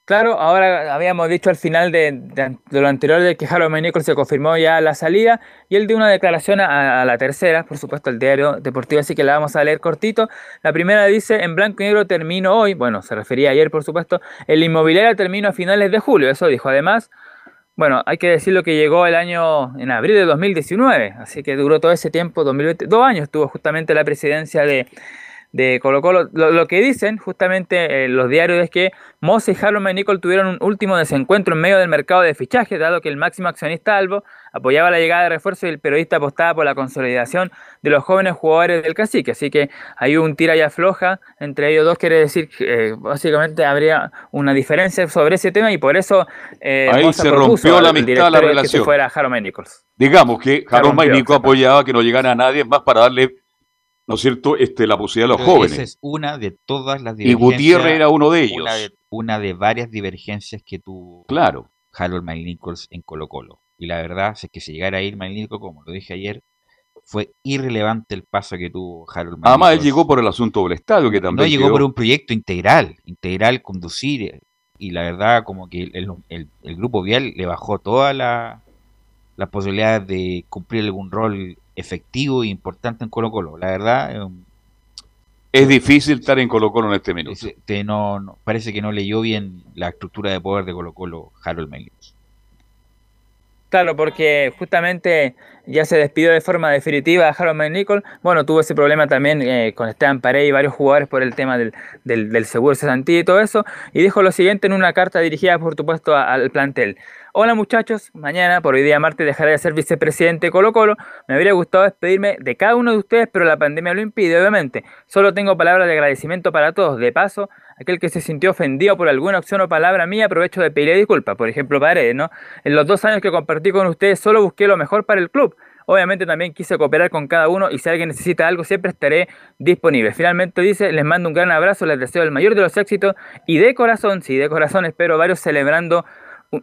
Claro, ahora habíamos dicho al final de, lo anterior de que Harold Nichols se confirmó ya la salida y él dio una declaración a, a la tercera, por supuesto, el diario deportivo, así que la vamos a leer cortito. La primera dice, en blanco y negro termino hoy, bueno, se refería ayer, por supuesto, el inmobiliario termino a finales de julio, eso dijo. Además, bueno, hay que decirlo que llegó el año en abril de 2019, así que duró todo ese tiempo, 2020, dos años tuvo justamente la presidencia de, de Colo Colo. Lo, lo que dicen justamente eh, los diarios es que Mosse y Harlow Nicol tuvieron un último desencuentro en medio del mercado de fichajes, dado que el máximo accionista Albo apoyaba la llegada de refuerzos y el periodista apostaba por la consolidación de los jóvenes jugadores del cacique. Así que hay un tira y afloja entre ellos dos, quiere decir que eh, básicamente habría una diferencia sobre ese tema y por eso eh, Ahí se rompió la amistad, que relación. se fuera Harlow Nichols. Digamos que rompió, Mainico apoyaba que no llegara a nadie más para darle, ¿no es cierto?, este, la posibilidad a los que jóvenes. Esa es una de todas las Y divergencias. Gutiérrez era uno de ellos. Una de, una de varias divergencias que tuvo Claro. Harold Mike Nichols en Colo Colo. Y la verdad es que si llegara a ir Nichols, como lo dije ayer, fue irrelevante el paso que tuvo Harold Mike Además, él llegó por el asunto del estadio, que No también llegó quedó- por un proyecto integral, integral, conducir. eh, Y la verdad, como que el, el- el grupo Vial le bajó todas la- las posibilidades de cumplir algún rol efectivo e importante en Colo Colo. La verdad, Es difícil estar en Colo Colo en este minuto. este, no, no- parece que no leyó bien la estructura de poder de Colo Colo Harold Nichols. Claro, porque justamente ya se despidió de forma definitiva a Harold McNichol. Bueno, tuvo ese problema también eh, con Esteban Paredes y varios jugadores por el tema del, del, seguro cesantía y todo eso. Y dijo lo siguiente en una carta dirigida, por supuesto, al plantel. Hola muchachos, mañana, por hoy día martes, dejaré de ser vicepresidente de Colo Colo. Me habría gustado despedirme de cada uno de ustedes, pero la pandemia lo impide, obviamente. Solo tengo palabras de agradecimiento para todos. De paso, aquel que se sintió ofendido por alguna acción o palabra mía, aprovecho de pedirle disculpas. Por ejemplo, Paredes, ¿no? En los dos años que compartí con ustedes, solo busqué lo mejor para el club. Obviamente también quise cooperar con cada uno y si alguien necesita algo siempre estaré disponible. Finalmente dice, les mando un gran abrazo, les deseo el mayor de los éxitos y de corazón, sí, de corazón espero varios celebrando,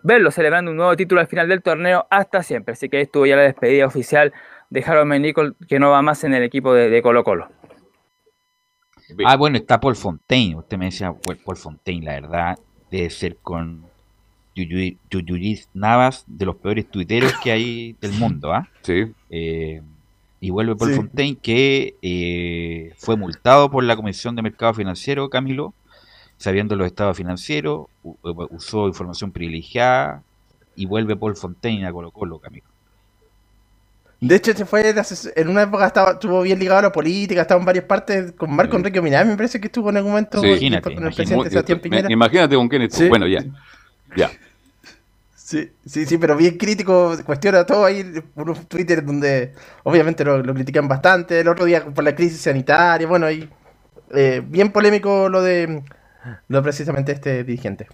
verlos celebrando un nuevo título al final del torneo hasta siempre. Así que ahí estuvo ya la despedida oficial de Harold McNichol que no va más en el equipo de, de Colo Colo. Ah, bueno, está Paul Fontaine. Usted me decía Paul Paul Fontaine, la verdad, debe ser con Yuyu- Yuyuris Navas de los peores tuiteros que hay del mundo, ¿ah? Sí. Eh, y vuelve Paul Sí. Fontaine, que eh, fue multado por la Comisión de Mercado Financiero, Camilo, sabiendo los estados financieros, usó información privilegiada, y vuelve Paul Fontaine a Colo Colo, Camilo. De hecho, se fue en una época estaba, estuvo bien ligado a la política, estaba en varias partes con Marco Enrique Minami, me parece que estuvo en algún momento Sí. con- Imagínate, con el presidente Sebastián Piñera. Imagínate con quién estuvo. Sí. Bueno, ya. Ya. Sí, sí, sí, pero bien crítico, cuestiona todo ahí, unos Twitter donde obviamente lo, lo critican bastante, el otro día por la crisis sanitaria, bueno, ahí eh, bien polémico lo de de precisamente este dirigente.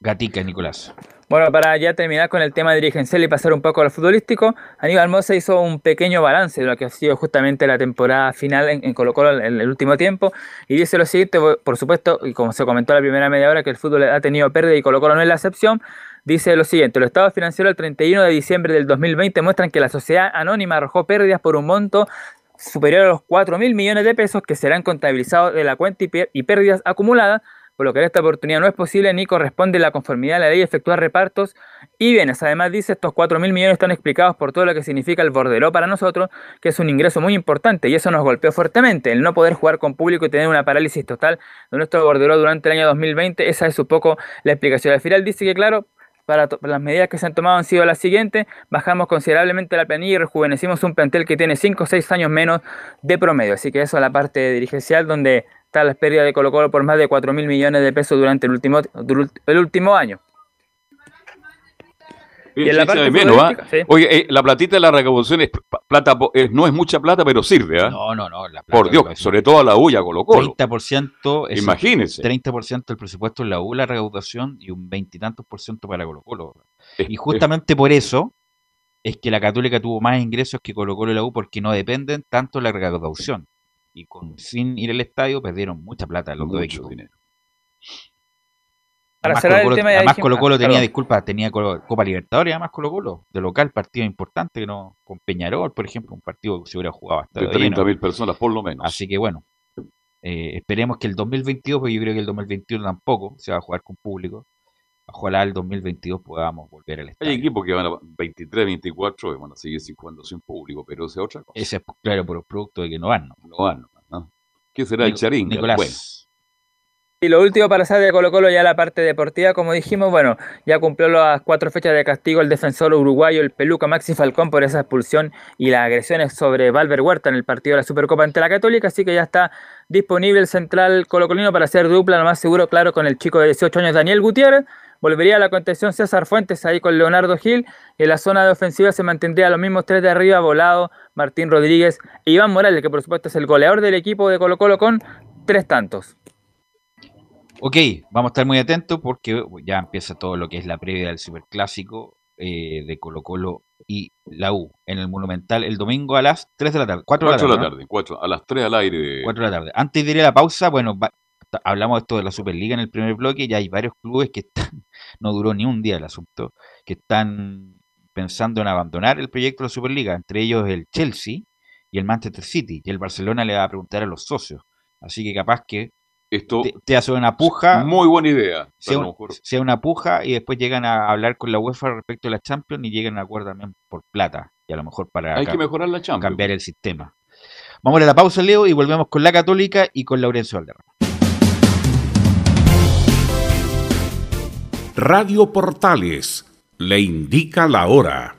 Gatica, Nicolás. Bueno, para ya terminar con el tema dirigencial y pasar un poco al futbolístico, Aníbal Mosa hizo un pequeño balance de lo que ha sido justamente la temporada final en, en Colo Colo en el último tiempo y dice lo siguiente, por supuesto, y como se comentó la primera media hora, que el fútbol ha tenido pérdida y Colo Colo no es la excepción, dice lo siguiente, los estados financieros del 31 de diciembre del 2020 muestran que la sociedad anónima arrojó pérdidas por un monto superior a los 4 mil millones de pesos que serán contabilizados de la cuenta y, pérdidas acumuladas por lo que esta oportunidad no es posible ni corresponde la conformidad a la ley efectuar repartos y bienes. Además dice, estos 4 mil millones están explicados por todo lo que significa el borderó para nosotros, que es un ingreso muy importante y eso nos golpeó fuertemente, el no poder jugar con público y tener una parálisis total de nuestro borderó durante el año 2020, esa es un poco la explicación. Al final dice que claro, para, las medidas que se han tomado han sido las siguientes. Bajamos considerablemente la planilla y rejuvenecimos un plantel que tiene 5 o 6 años menos de promedio. Así que eso es la parte dirigencial donde está la pérdida de Colo Colo por más de 4 mil millones de pesos durante el último, el último año. Y en la parte menos, sí. Oye, eh, la platita de la recaudación es plata, no es mucha plata, pero sirve, ¿ah? No, no, no. La plata Por Dios, sobre todo a la U y a Colo Colo. 30%, es Imagínense. 30% del presupuesto en la U, la recaudación, y un veintitantos por ciento para Colo Colo. y justamente por eso es que la Católica tuvo más ingresos que Colo Colo y la U, porque no dependen tanto de la recaudación. Y con, sin ir al estadio perdieron mucha plata los dos equipos. dinero. Para Además, cerrar Colo el -Colo, tema, ya además dijimos- Colo Colo ah, tenía, perdón. disculpa, tenía Colo- Copa Libertadores, además Colo Colo, de local, partido importante, que no con Peñarol, por ejemplo, un partido que se hubiera jugado hasta De 30.000 personas, por lo menos. Así que bueno, eh, esperemos que el 2022, porque yo creo que el 2021 tampoco se va a jugar con público. Ojalá el 2022 podamos volver al estadio. Hay equipos que van a 23, 24 y van a seguir sin- jugando sin público, pero esa es otra cosa. Ese es, claro, por los productos de que no van. ¿no? No van, ¿no? ¿Qué será el charinga? Nicolás. Bueno, Y lo último para salir de Colo Colo, ya la parte deportiva, como dijimos, bueno, ya cumplió las cuatro fechas de castigo el defensor uruguayo, el peluca Maxi Falcón, por esa expulsión y las agresiones sobre Valver Huerta en el partido de la Supercopa ante la Católica, así que ya está disponible el central colocolino para hacer dupla, lo más seguro, claro, con el chico de 18 años, Daniel Gutiérrez. Volvería a la contención César Fuentes ahí con Leonardo Gil. En la zona de ofensiva se mantendría los mismos tres de arriba, Volado, Martín Rodríguez e Iván Morales, que por supuesto es el goleador del equipo de Colo Colo con tres tantos. Ok, vamos a estar muy atentos porque ya empieza todo lo que es la previa del Superclásico eh, de Colo Colo y la U en el Monumental el domingo a las 3 de la tarde. 4 de la 4 de tarde. la ¿no? tarde, 4, a las 3 al aire. 4 de la tarde. Antes de ir a la pausa, bueno, va- hablamos de esto de la Superliga en el primer bloque, ya hay varios clubes que están, no duró ni un día el asunto, que están pensando en abandonar el proyecto de la Superliga, entre ellos el Chelsea y el Manchester City, y el Barcelona le va a preguntar a los socios. Así que capaz que Esto te, te hace una puja, muy buena idea. sea, un- una puja y después llegan a hablar con la UEFA respecto a la Champions y llegan a acuerdo también por plata, y a lo mejor para hay ca- que mejorar la Champions. cambiar el sistema. Vamos a la pausa, Leo, y volvemos con la Católica y con Laurencio Valderrama. Radio Portales le indica la hora.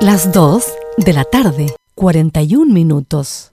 Las 2 de la tarde, 41 minutos.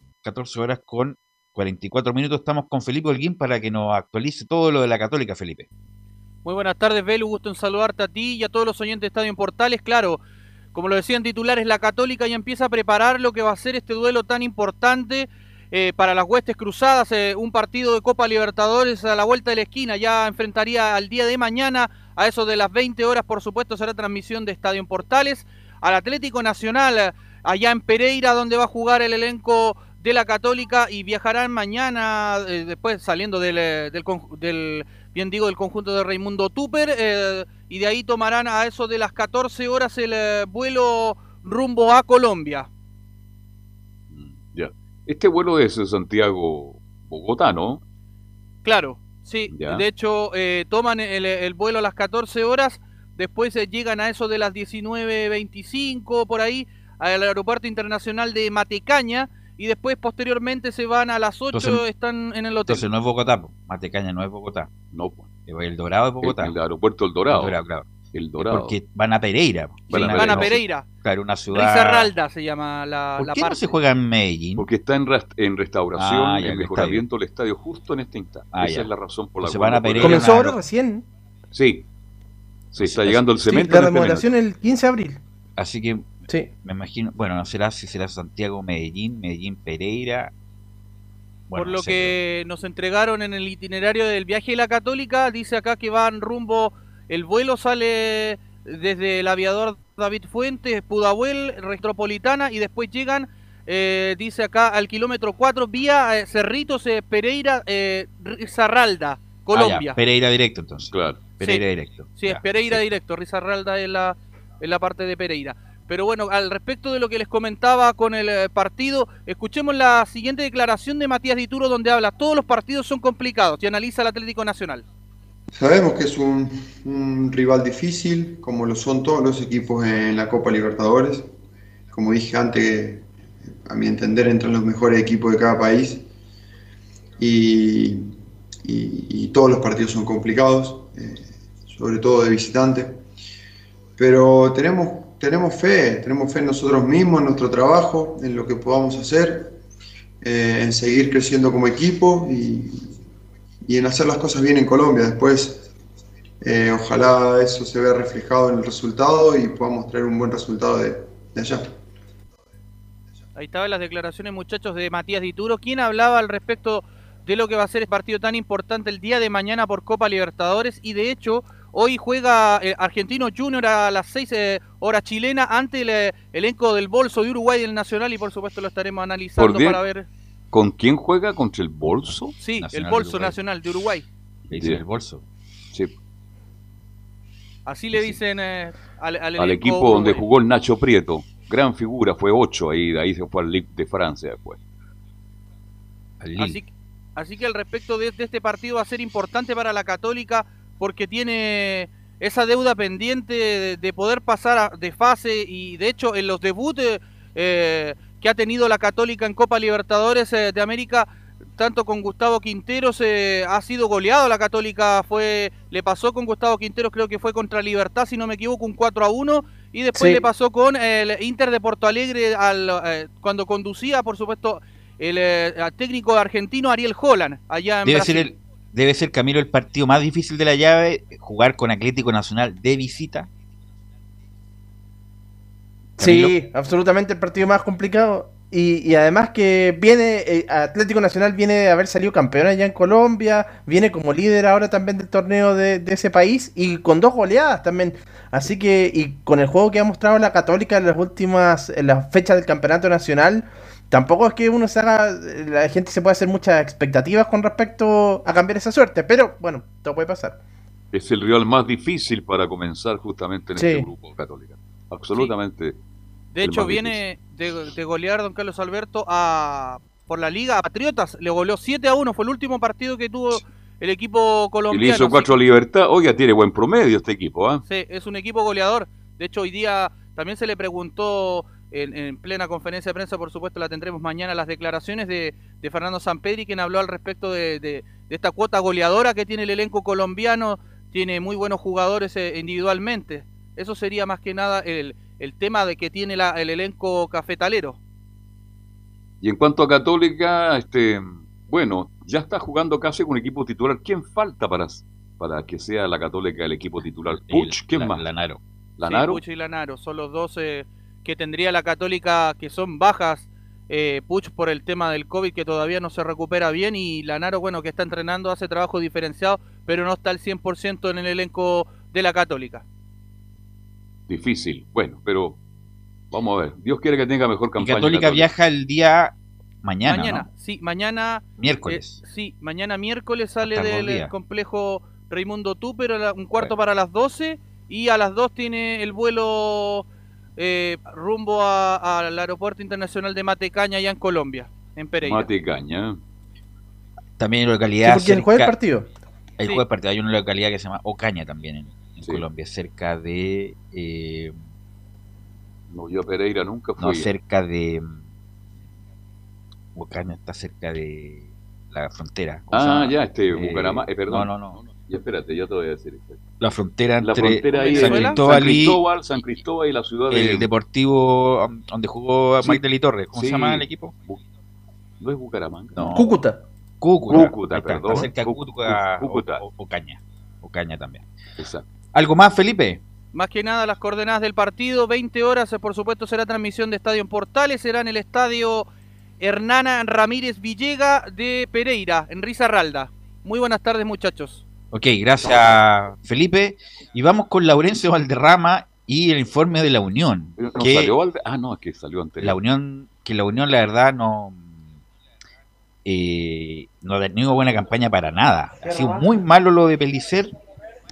14 horas con 44 minutos. Estamos con Felipe Holguín para que nos actualice todo lo de la Católica, Felipe. Muy buenas tardes, Belu. Gusto en saludarte a ti y a todos los oyentes de Estadio en Portales. Claro, como lo decían titulares, la Católica ya empieza a preparar lo que va a ser este duelo tan importante eh, para las huestes cruzadas. eh, un partido de Copa Libertadores a la vuelta de la esquina. Ya enfrentaría al día de mañana, a eso de las 20 horas, por supuesto, será transmisión de Estadio en Portales. Al Atlético Nacional, eh, allá en Pereira, donde va a jugar el elenco de la Católica y viajarán mañana, eh, después saliendo del, eh, del, del, bien digo, del conjunto de Raimundo Tupper, eh, y de ahí tomarán a eso de las 14 horas el eh, vuelo rumbo a Colombia. Ya. Este vuelo es Santiago-Bogotá, ¿no? Claro, sí. Ya. De hecho, eh, toman el, el vuelo a las 14 horas, después llegan a eso de las 19.25 por ahí al aeropuerto internacional de Matecaña y después posteriormente se van a las 8, Entonces- están en el hotel. Entonces no es Bogotá, po. Matecaña no es Bogotá. No, pues. El Dorado es Bogotá. El, el aeropuerto El Dorado. El Dorado, claro. El Dorado. Porque van a Pereira. po. Van a Una- van a Pereira. Claro, una ciudad. Risaralda se llama la, ¿Por la qué parte. no se juega en Medellín? Porque está en, en restauración, Ah, ya, en el mejoramiento del estadio justo en este instante. Ah, Esa ya. es la razón por la Entonces cual van a Pereira Comenzó ahora recién. Sí. Sí, está llegando el Sí, cemento. la en este remodelación el 15 de abril. Así que Sí. me imagino, bueno, no será si será Santiago, Medellín, Medellín, Pereira. Bueno, Por no lo sé, que nos entregaron en el itinerario del viaje de la Católica, dice acá que van rumbo, el vuelo sale desde el aviador David Fuentes, Pudahuel, Metropolitana, y después llegan, eh, dice acá, al kilómetro 4, vía eh, Cerritos, eh, Pereira, eh, Rizarralda, Ah, ya, Colombia. Pereira directo entonces. Claro. Pereira Sí. directo. Sí, es Pereira sí. directo, Rizarralda es la, en la parte de Pereira. Pero bueno, al respecto de lo que les comentaba con el eh, partido, escuchemos la siguiente declaración de Matías Dituro donde habla, todos los partidos son complicados y analiza el Atlético Nacional. Sabemos que es un, rival difícil, como lo son todos los equipos en la Copa Libertadores. Como dije antes, a mi entender, entran los mejores equipos de cada país. Y todos los partidos son complicados, eh, sobre todo de visitante. Pero tenemos, tenemos fe, tenemos fe en nosotros mismos, en nuestro trabajo, en lo que podamos hacer, eh, en seguir creciendo como equipo y, y en hacer las cosas bien en Colombia. Después, eh, ojalá eso se vea reflejado en el resultado y podamos traer un buen resultado de, allá. Ahí estaban las declaraciones, muchachos, de Matías Dituro, quien hablaba al respecto de lo que va a ser el partido tan importante el día de mañana por Copa Libertadores. Y de hecho, hoy juega eh, Argentino Junior a las 6 eh, horas chilena ante el eh, elenco del bolso de Uruguay del Nacional. Y por supuesto lo estaremos analizando para ver. ¿Con quién juega? ¿Contra el Bolso? Sí, Nacional el bolso nacional de Uruguay. Le dicen el bolso. Sí. Así le dicen eh, al, al Al elenco equipo donde jugó el Nacho Prieto. Gran figura, fue 8 ahí, de ahí se fue al Ligue de Francia después. Así, así que al respecto de, de este partido va a ser importante para la Católica porque tiene esa deuda pendiente de, de poder pasar a- de fase y de hecho en los debuts eh, que ha tenido la Católica en Copa Libertadores eh, de América tanto con Gustavo Quinteros eh, ha sido goleado la Católica fue le pasó con Gustavo Quinteros creo que fue contra Libertad si no me equivoco un 4 a 1 Y después Sí. le pasó con el Inter de Porto Alegre al, eh, cuando conducía, por supuesto, el eh, técnico argentino Ariel Holland, allá en Brasil. el, debe ser, Camilo, el partido más difícil de la llave, jugar con Atlético Nacional de visita. Sí, absolutamente el partido más complicado. Y, y además que viene, eh, Atlético Nacional viene de haber salido campeón allá en Colombia, viene como líder ahora también del torneo de, de ese país y con dos goleadas también. Así que, y con el juego que ha mostrado la Católica en las últimas, en las fechas del campeonato nacional, tampoco es que uno se haga, la gente se puede hacer muchas expectativas con respecto a cambiar esa suerte, pero bueno, todo puede pasar. Es el rival más difícil para comenzar justamente en Sí. este grupo católica. Absolutamente. De hecho, viene de, de golear don Carlos Alberto a por la Liga a Patriotas. Le goleó 7 a 1. Fue el último partido que tuvo el equipo Y colombiano. le hizo así cuatro a Libertad. Oiga, tiene buen promedio este equipo, ¿ah? Sí, es un equipo goleador. De hecho, hoy día también se le preguntó en, en plena conferencia de prensa, por supuesto, la tendremos mañana, las declaraciones de, de Fernando Sampedri, quien habló al respecto de, de- de esta cuota goleadora que tiene el elenco colombiano. Tiene muy buenos jugadores eh, individualmente. Eso sería más que nada el, el tema de que tiene la- el elenco cafetalero. Y en cuanto a Católica, este, bueno, ya está jugando casi con equipo titular. ¿Quién falta para, para que sea la Católica el equipo titular? Puch, ¿quién La- más? Lanaro. Lanaro. Sí, Puch y Lanaro son los dos eh, que tendría la Católica que son bajas. Eh, Puch por el tema del COVID que todavía no se recupera bien y Lanaro, bueno, que está entrenando, hace trabajo diferenciado, pero no está al 100% en el elenco de la Católica. Difícil. Bueno, pero vamos a ver. Dios quiere que tenga mejor Y campaña. Católica viaja el día mañana, mañana, ¿no? sí, mañana. Miércoles. eh, sí, mañana miércoles sale del complejo Raimundo Tupper, a la- un cuarto para las 12 y a las 2 tiene el vuelo eh, rumbo al aeropuerto internacional de Matecaña, allá en Colombia, en Pereira. Mate Caña. También en localidad. Sí, porque el jueves cerca- partido. El Sí. jueves partido. Hay una localidad que se llama Ocaña también en, en Colombia, cerca de. eh, No, yo a Pereira nunca fui. no, cerca de. Ocaña está cerca de la frontera. ¿cómo se Ah, ya, este, Eh, Bucaramanga. eh, perdón. No, no, no. Ya, espérate, ya te voy a decir. La frontera La entre frontera ahí San Cristóbal San y Cristóbal, San Cristóbal y la ciudad de... el Deportivo um, donde jugó Sí. Magdalí Torres. ¿Cómo Sí. se llama el equipo? ¿No es Bucaramanga? No. Cúcuta. Cúcuta. Cúcuta, está, perdón. Está cerca de Cú- Cúcuta, Cú- Cúcuta. O, o- Ocaña. Ocaña también. Exacto. ¿Algo más, Felipe? Más que nada las coordenadas del partido, 20 horas, eh, por supuesto será transmisión de Estadio en Portales, será en el estadio Hernana Ramírez Villega de Pereira, en Risarralda. Muy buenas tardes muchachos. Ok, gracias, Felipe. Y vamos con Laurencio Valderrama y el informe de la Unión. ¿No que salió Valde- Ah, no, es que salió anterior. la Unión, que la Unión, la verdad, no, eh, no ha tenido buena campaña para nada. Ha sido muy malo lo de Pelicer.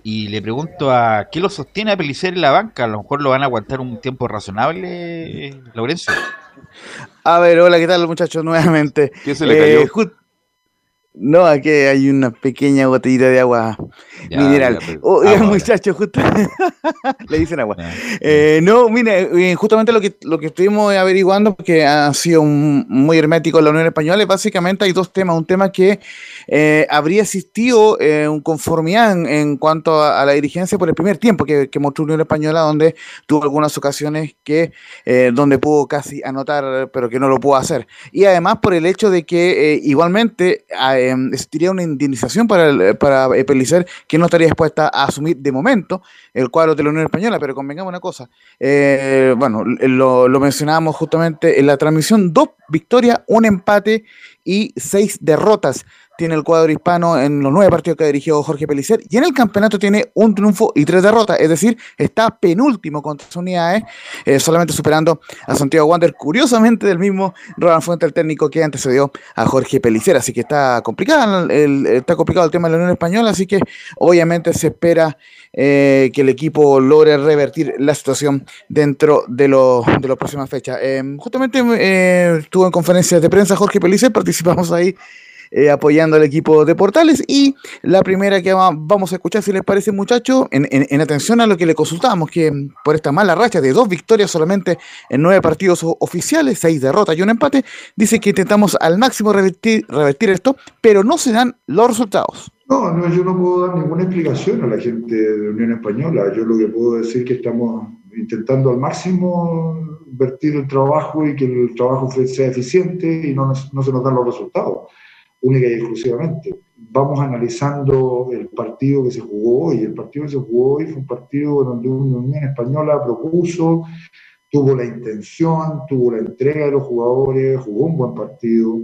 Y le pregunto a qué lo sostiene a Pelicer en la banca. A lo mejor lo van a aguantar un tiempo razonable, eh, Laurencio. A ver, hola, ¿qué tal muchachos? Nuevamente. ¿Qué se le cayó? No, aquí hay una pequeña botellita de agua Ya, mineral. ya, pero- Oigan, agua, ya. muchachos, justo le dicen agua. Eh, no, mire, eh, justamente lo que, lo que estuvimos averiguando, porque ha sido un- muy hermético la Unión Española, y básicamente hay dos temas. Un tema que eh, habría existido eh, un conformidad en, en cuanto a, a la dirigencia por el primer tiempo que, que mostró Unión Española, donde tuvo algunas ocasiones que donde pudo casi anotar, pero que no lo pudo hacer. Y además por el hecho de que igualmente ah, eh, existiría una indemnización para, el- para Pellicer que no estaría dispuesta a asumir de momento el cuadro de la Unión Española, pero convengamos una cosa, eh, bueno, lo, lo mencionábamos justamente en la transmisión, dos victorias, un empate y seis derrotas tiene el cuadro hispano en los nueve partidos que ha dirigido Jorge Pellicer y en el campeonato tiene un triunfo y tres derrotas, es decir, está penúltimo con tres unidades, eh, solamente superando a Santiago Wander, curiosamente del mismo Roland Fuente, el técnico que antecedió a Jorge Pellicer, así que está complicado el, está complicado el tema de la Unión Española, así que obviamente se espera eh, que el equipo logre revertir la situación dentro de, los de las próximas fechas. Eh, justamente eh, estuvo en conferencias de prensa Jorge Pellicer, participamos ahí eh, apoyando al equipo de Portales. Y la primera que va- vamos a escuchar, si les parece, muchachos, en, en- en atención a lo que le consultábamos, que por esta mala racha de dos victorias solamente en nueve partidos oficiales, seis derrotas y un empate, dice que intentamos al máximo revertir, revertir esto, pero no se dan los resultados. No, no, yo no puedo dar ninguna explicación a la gente de Unión Española. Yo lo que puedo decir es que estamos intentando al máximo vertir el trabajo y que el trabajo sea eficiente y no, no se nos dan los resultados, única y exclusivamente. Vamos analizando el partido que se jugó hoy. El partido que se jugó hoy fue un partido donde una Unión Española propuso, tuvo la intención, tuvo la entrega de los jugadores, jugó un buen partido.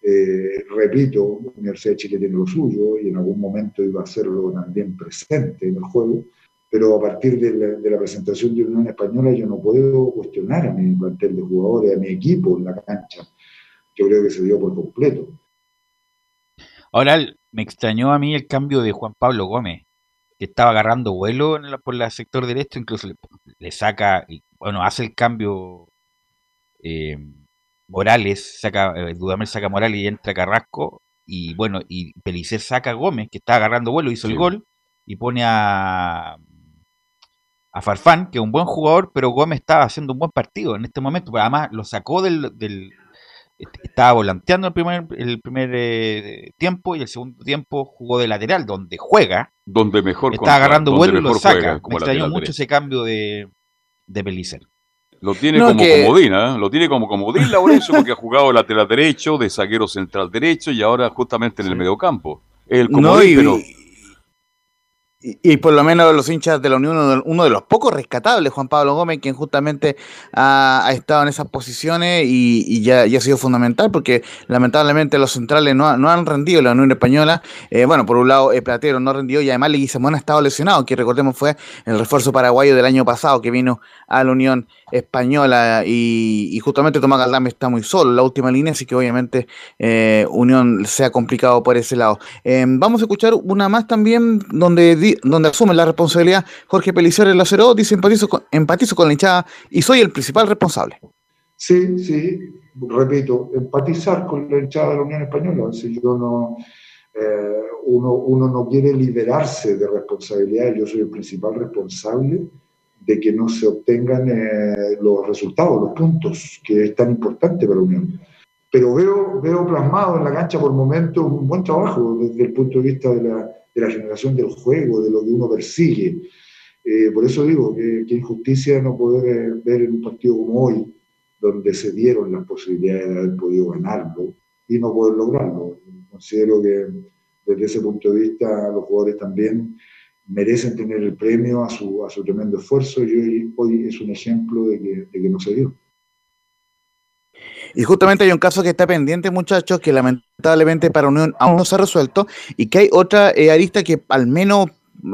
Eh, repito, Universidad de Chile tiene lo suyo y en algún momento iba a hacerlo también presente en el juego pero a partir de la, presentación de Unión Española yo no puedo cuestionar a mi plantel de jugadores, a mi equipo en la cancha. Yo creo que se dio por completo. Ahora, me extrañó a mí el cambio de Juan Pablo Gómez, que estaba agarrando vuelo por el sector derecho, incluso le, saca, bueno, hace el cambio eh, Morales, saca, eh, Dudamel saca Morales y entra Carrasco, y bueno, y Pelicer saca a Gómez, que estaba agarrando vuelo, hizo el gol, y pone a a Farfán, que es un buen jugador, pero Gómez estaba haciendo un buen partido en este momento, pero además lo sacó del, estaba volanteando el primer, el primer eh, tiempo y el segundo tiempo jugó de lateral, donde juega. Donde mejor Está agarrando vuelo y lo saca. Me extrañó mucho ese cambio de, de Pelicer. Lo tiene como comodín, ¿eh? Lo tiene como comodín Laurencio porque ha jugado lateral derecho, de zaguero central derecho y ahora justamente en el mediocampo. El comodín, pero y, por lo menos los hinchas de la Unión, uno de los pocos rescatables, Juan Pablo Gómez, quien justamente ha, estado en esas posiciones y, ya, ha sido fundamental, porque lamentablemente los centrales no, han rendido la Unión Española. Eh, bueno, por un lado, el Platero no rendió y además Leguizamón ha estado lesionado, que recordemos fue el refuerzo paraguayo del año pasado que vino a la Unión Española y, justamente Tomás Galdame está muy solo en la última línea, así que obviamente eh, Unión se ha complicado por ese lado. Eh, vamos a escuchar una más también donde donde asume la responsabilidad Jorge Pelicer el acero, dice empatizo con, la hinchada y soy el principal responsable. Sí, sí, repito, empatizar con la hinchada de la Unión Española. Si yo no, eh, uno, uno no quiere liberarse de responsabilidad, yo soy el principal responsable de que no se obtengan eh, los resultados, los puntos, que es tan importante para la Unión. Pero veo, veo plasmado en la cancha por momentos un buen trabajo desde el punto de vista de la, generación del juego, de lo que uno persigue. Eh, por eso digo que, injusticia no poder eh, ver en un partido como hoy, donde se dieron las posibilidades de haber podido ganarlo y no poder lograrlo. Considero que desde ese punto de vista los jugadores también merecen tener el premio a su, a su tremendo esfuerzo y hoy, hoy es un ejemplo de que, de que no se dio. Y justamente hay un caso que está pendiente, muchachos, que lamentablemente para Unión aún no se ha resuelto y que hay otra eh, arista que al menos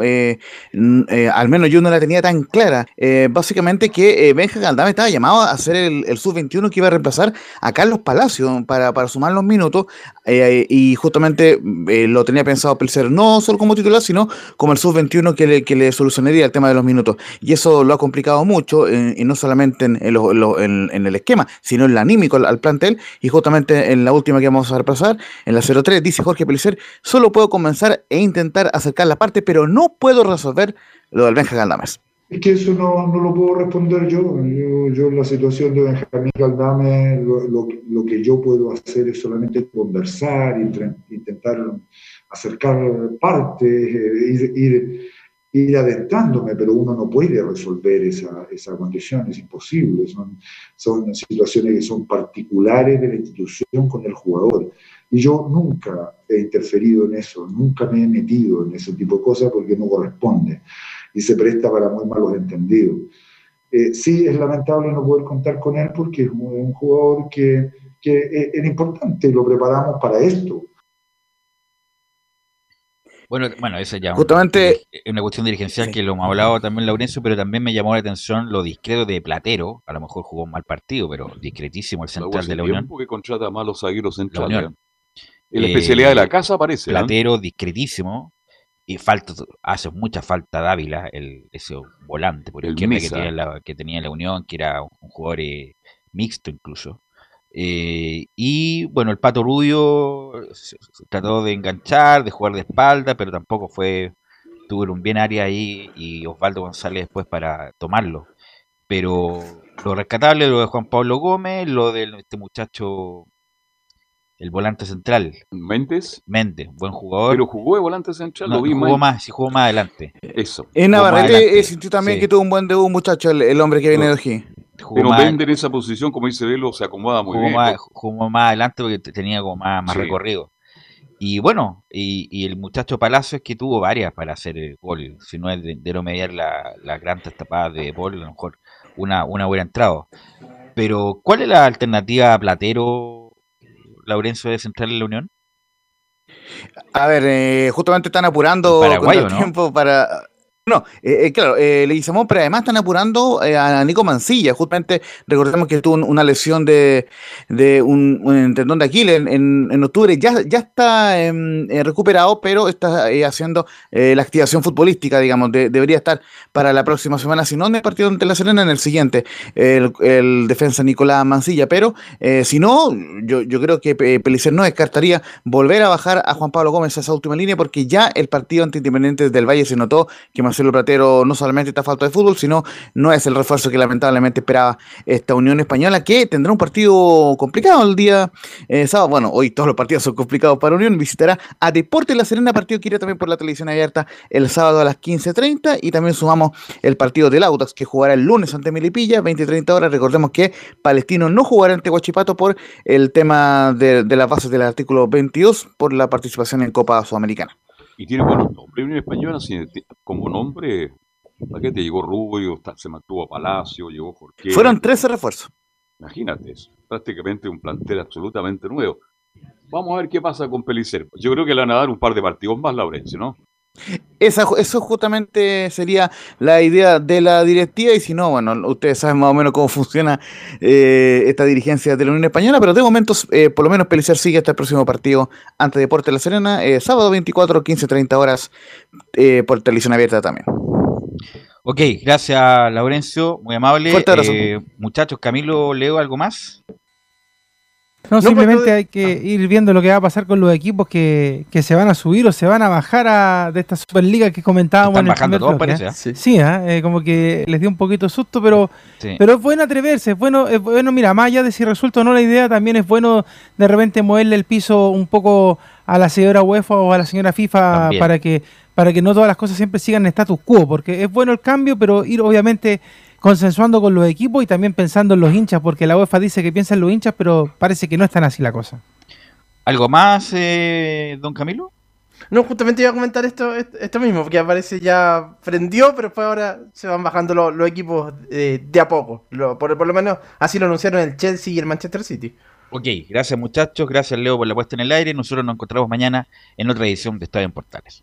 eh, eh, al menos yo no la tenía tan clara. Eh, básicamente que Benja Galdame estaba llamado a hacer el, sub-21 que iba a reemplazar a Carlos Palacio para, sumar los minutos y justamente lo tenía pensado ser no solo como titular, sino como el sub-21 que le, que le solucionaría el tema de los minutos. Y eso lo ha complicado mucho, y no solamente en, el esquema, sino en el anímico al, plantel. Y justamente en la última que vamos a repasar, en la 03, dice Jorge Pelicer, solo puedo comenzar e intentar acercar la parte, pero no no puedo resolver lo del Benjamín Galdames. Es que eso no, no, lo puedo responder yo. yo. en la situación de Benjamín Galdames, lo, que yo puedo hacer es solamente conversar, intentar acercar partes, eh, ir, ir, adentrándome, pero uno no puede resolver esa, esa condición, es imposible. Son, son situaciones que son particulares de la institución con el jugador. Y yo nunca he interferido en eso, nunca me he metido en ese tipo de cosas porque no corresponde y se presta para muy malos entendidos. Eh, sí, es lamentable no poder contar con él porque es un jugador que, que era importante y lo preparamos para esto. Bueno, bueno, esa ya Justamente, es una cuestión dirigencial que lo hemos hablado también Laurencio, pero también me llamó la atención lo discreto de Platero. A lo mejor jugó un mal partido, pero discretísimo el central de la Unión. que contrata malos zagueros centrales. En la especialidad de la eh, casa parece. Platero, discretísimo. Y falta, hace mucha falta Dávila, el, ese volante por el que, tenía la, que tenía la Unión, que era un jugador eh, mixto incluso. Eh, y bueno, el Pato Rubio trató de enganchar, de jugar de espalda, pero tampoco fue, tuvo un bien área ahí y Osvaldo González después para tomarlo. Pero lo rescatable, lo de Juan Pablo Gómez, lo de este muchacho el volante central. ¿Méndez? Méndez, buen jugador. Pero jugó de volante central, No, lo vi jugó más. más, sí jugó más adelante. Eso. En Navarrete eh, sintió también sí. que tuvo un buen debut, muchacho, el, el hombre que viene de. Jugó Pero más- en esa posición, como dice Velo, se acomoda muy jugó bien. más, jugó más adelante porque te- tenía como más, más Sí. recorrido. Y bueno, y, y el muchacho Palacios que tuvo varias para hacer el gol, si no es de, de no mediar la, la gran tapada de Paul, a lo mejor una, una hubiera entrado. Pero, ¿cuál es la alternativa a Platero, Laurencio de Central en la Unión? A ver, eh, justamente están apurando contra el ¿no? tiempo para. No, eh, eh, claro, eh, Leguizamón, pero además están apurando eh, a Nico Mancilla. Justamente recordemos que tuvo un- una lesión de, de un, un tendón de Aquiles en, en- octubre. Ya, ya está em, eh, recuperado, pero está haciendo la activación futbolística, digamos. de- debería estar para la próxima semana, si no en el partido ante La Serena, en el siguiente, el, defensa Nicolás Mancilla. Pero si no, yo, yo creo que Pellicer no descartaría volver a bajar a Juan Pablo Gómez a esa última línea, porque ya el partido ante Independiente del Valle se notó que Marcelo Platero no solamente está falta de fútbol, sino no es el refuerzo que lamentablemente esperaba esta Unión Española, que tendrá un partido complicado el día eh, sábado. Bueno, hoy todos los partidos son complicados para Unión. Visitará a Deportes La Serena, partido que irá también por la televisión abierta el sábado a las 15.30. Y también sumamos el partido del Audax, que jugará el lunes ante Melipilla, 20.30 horas. Recordemos que Palestino no jugará ante Huachipato por el tema de, de las bases del artículo 22 por la participación en Copa Sudamericana. Y tiene buenos nombres. Unión Española, ti- como nombre, ¿para qué te llegó Rubio? Se mantuvo a Palacio, llegó Jorge. Fueron 13 refuerzos. Imagínate eso. Prácticamente un plantel absolutamente nuevo. Vamos a ver qué pasa con Pelicer. Yo creo que le van a dar un par de partidos más, Laurencio, ¿no? Esa, eso justamente sería la idea de la directiva y si no, bueno, ustedes saben más o menos cómo funciona eh, esta dirigencia de la Unión Española, pero de momento, eh, por lo menos Pelicer sigue hasta el próximo partido ante Deportes La Serena, eh, sábado 24, 15, 30 horas por televisión abierta también. Ok, gracias Laurencio, muy amable. Fuerte abrazo. Muchachos, Camilo, ¿leo algo más? No, No, simplemente hay que ir viendo lo que va a pasar con los equipos que, que se van a subir o se van a bajar a, de esta Superliga que comentábamos Están en el bajando todos, bloque, parece, ¿eh? ¿eh? Sí, ¿ah? Eh, como que les dio un poquito de susto, pero, Sí. pero es bueno atreverse, es bueno, es bueno, mira, más allá de si resulta o no la idea, también es bueno de repente moverle el piso un poco a la señora UEFA o a la señora FIFA También. para que, para que no todas las cosas siempre sigan en status quo, porque es bueno el cambio, pero ir obviamente consensuando con los equipos y también pensando en los hinchas, porque la UEFA dice que piensa en los hinchas, pero parece que no es tan así la cosa. ¿Algo más, eh, don Camilo? No, justamente iba a comentar esto, est- esto mismo, porque aparece ya prendió, pero después ahora se van bajando los, los equipos eh, de a poco. Lo- por, por lo menos así lo anunciaron el Chelsea y el Manchester City. Ok, gracias muchachos, gracias Leo por la puesta en el aire. Nosotros nos encontramos mañana en otra edición de Estadio en Portales.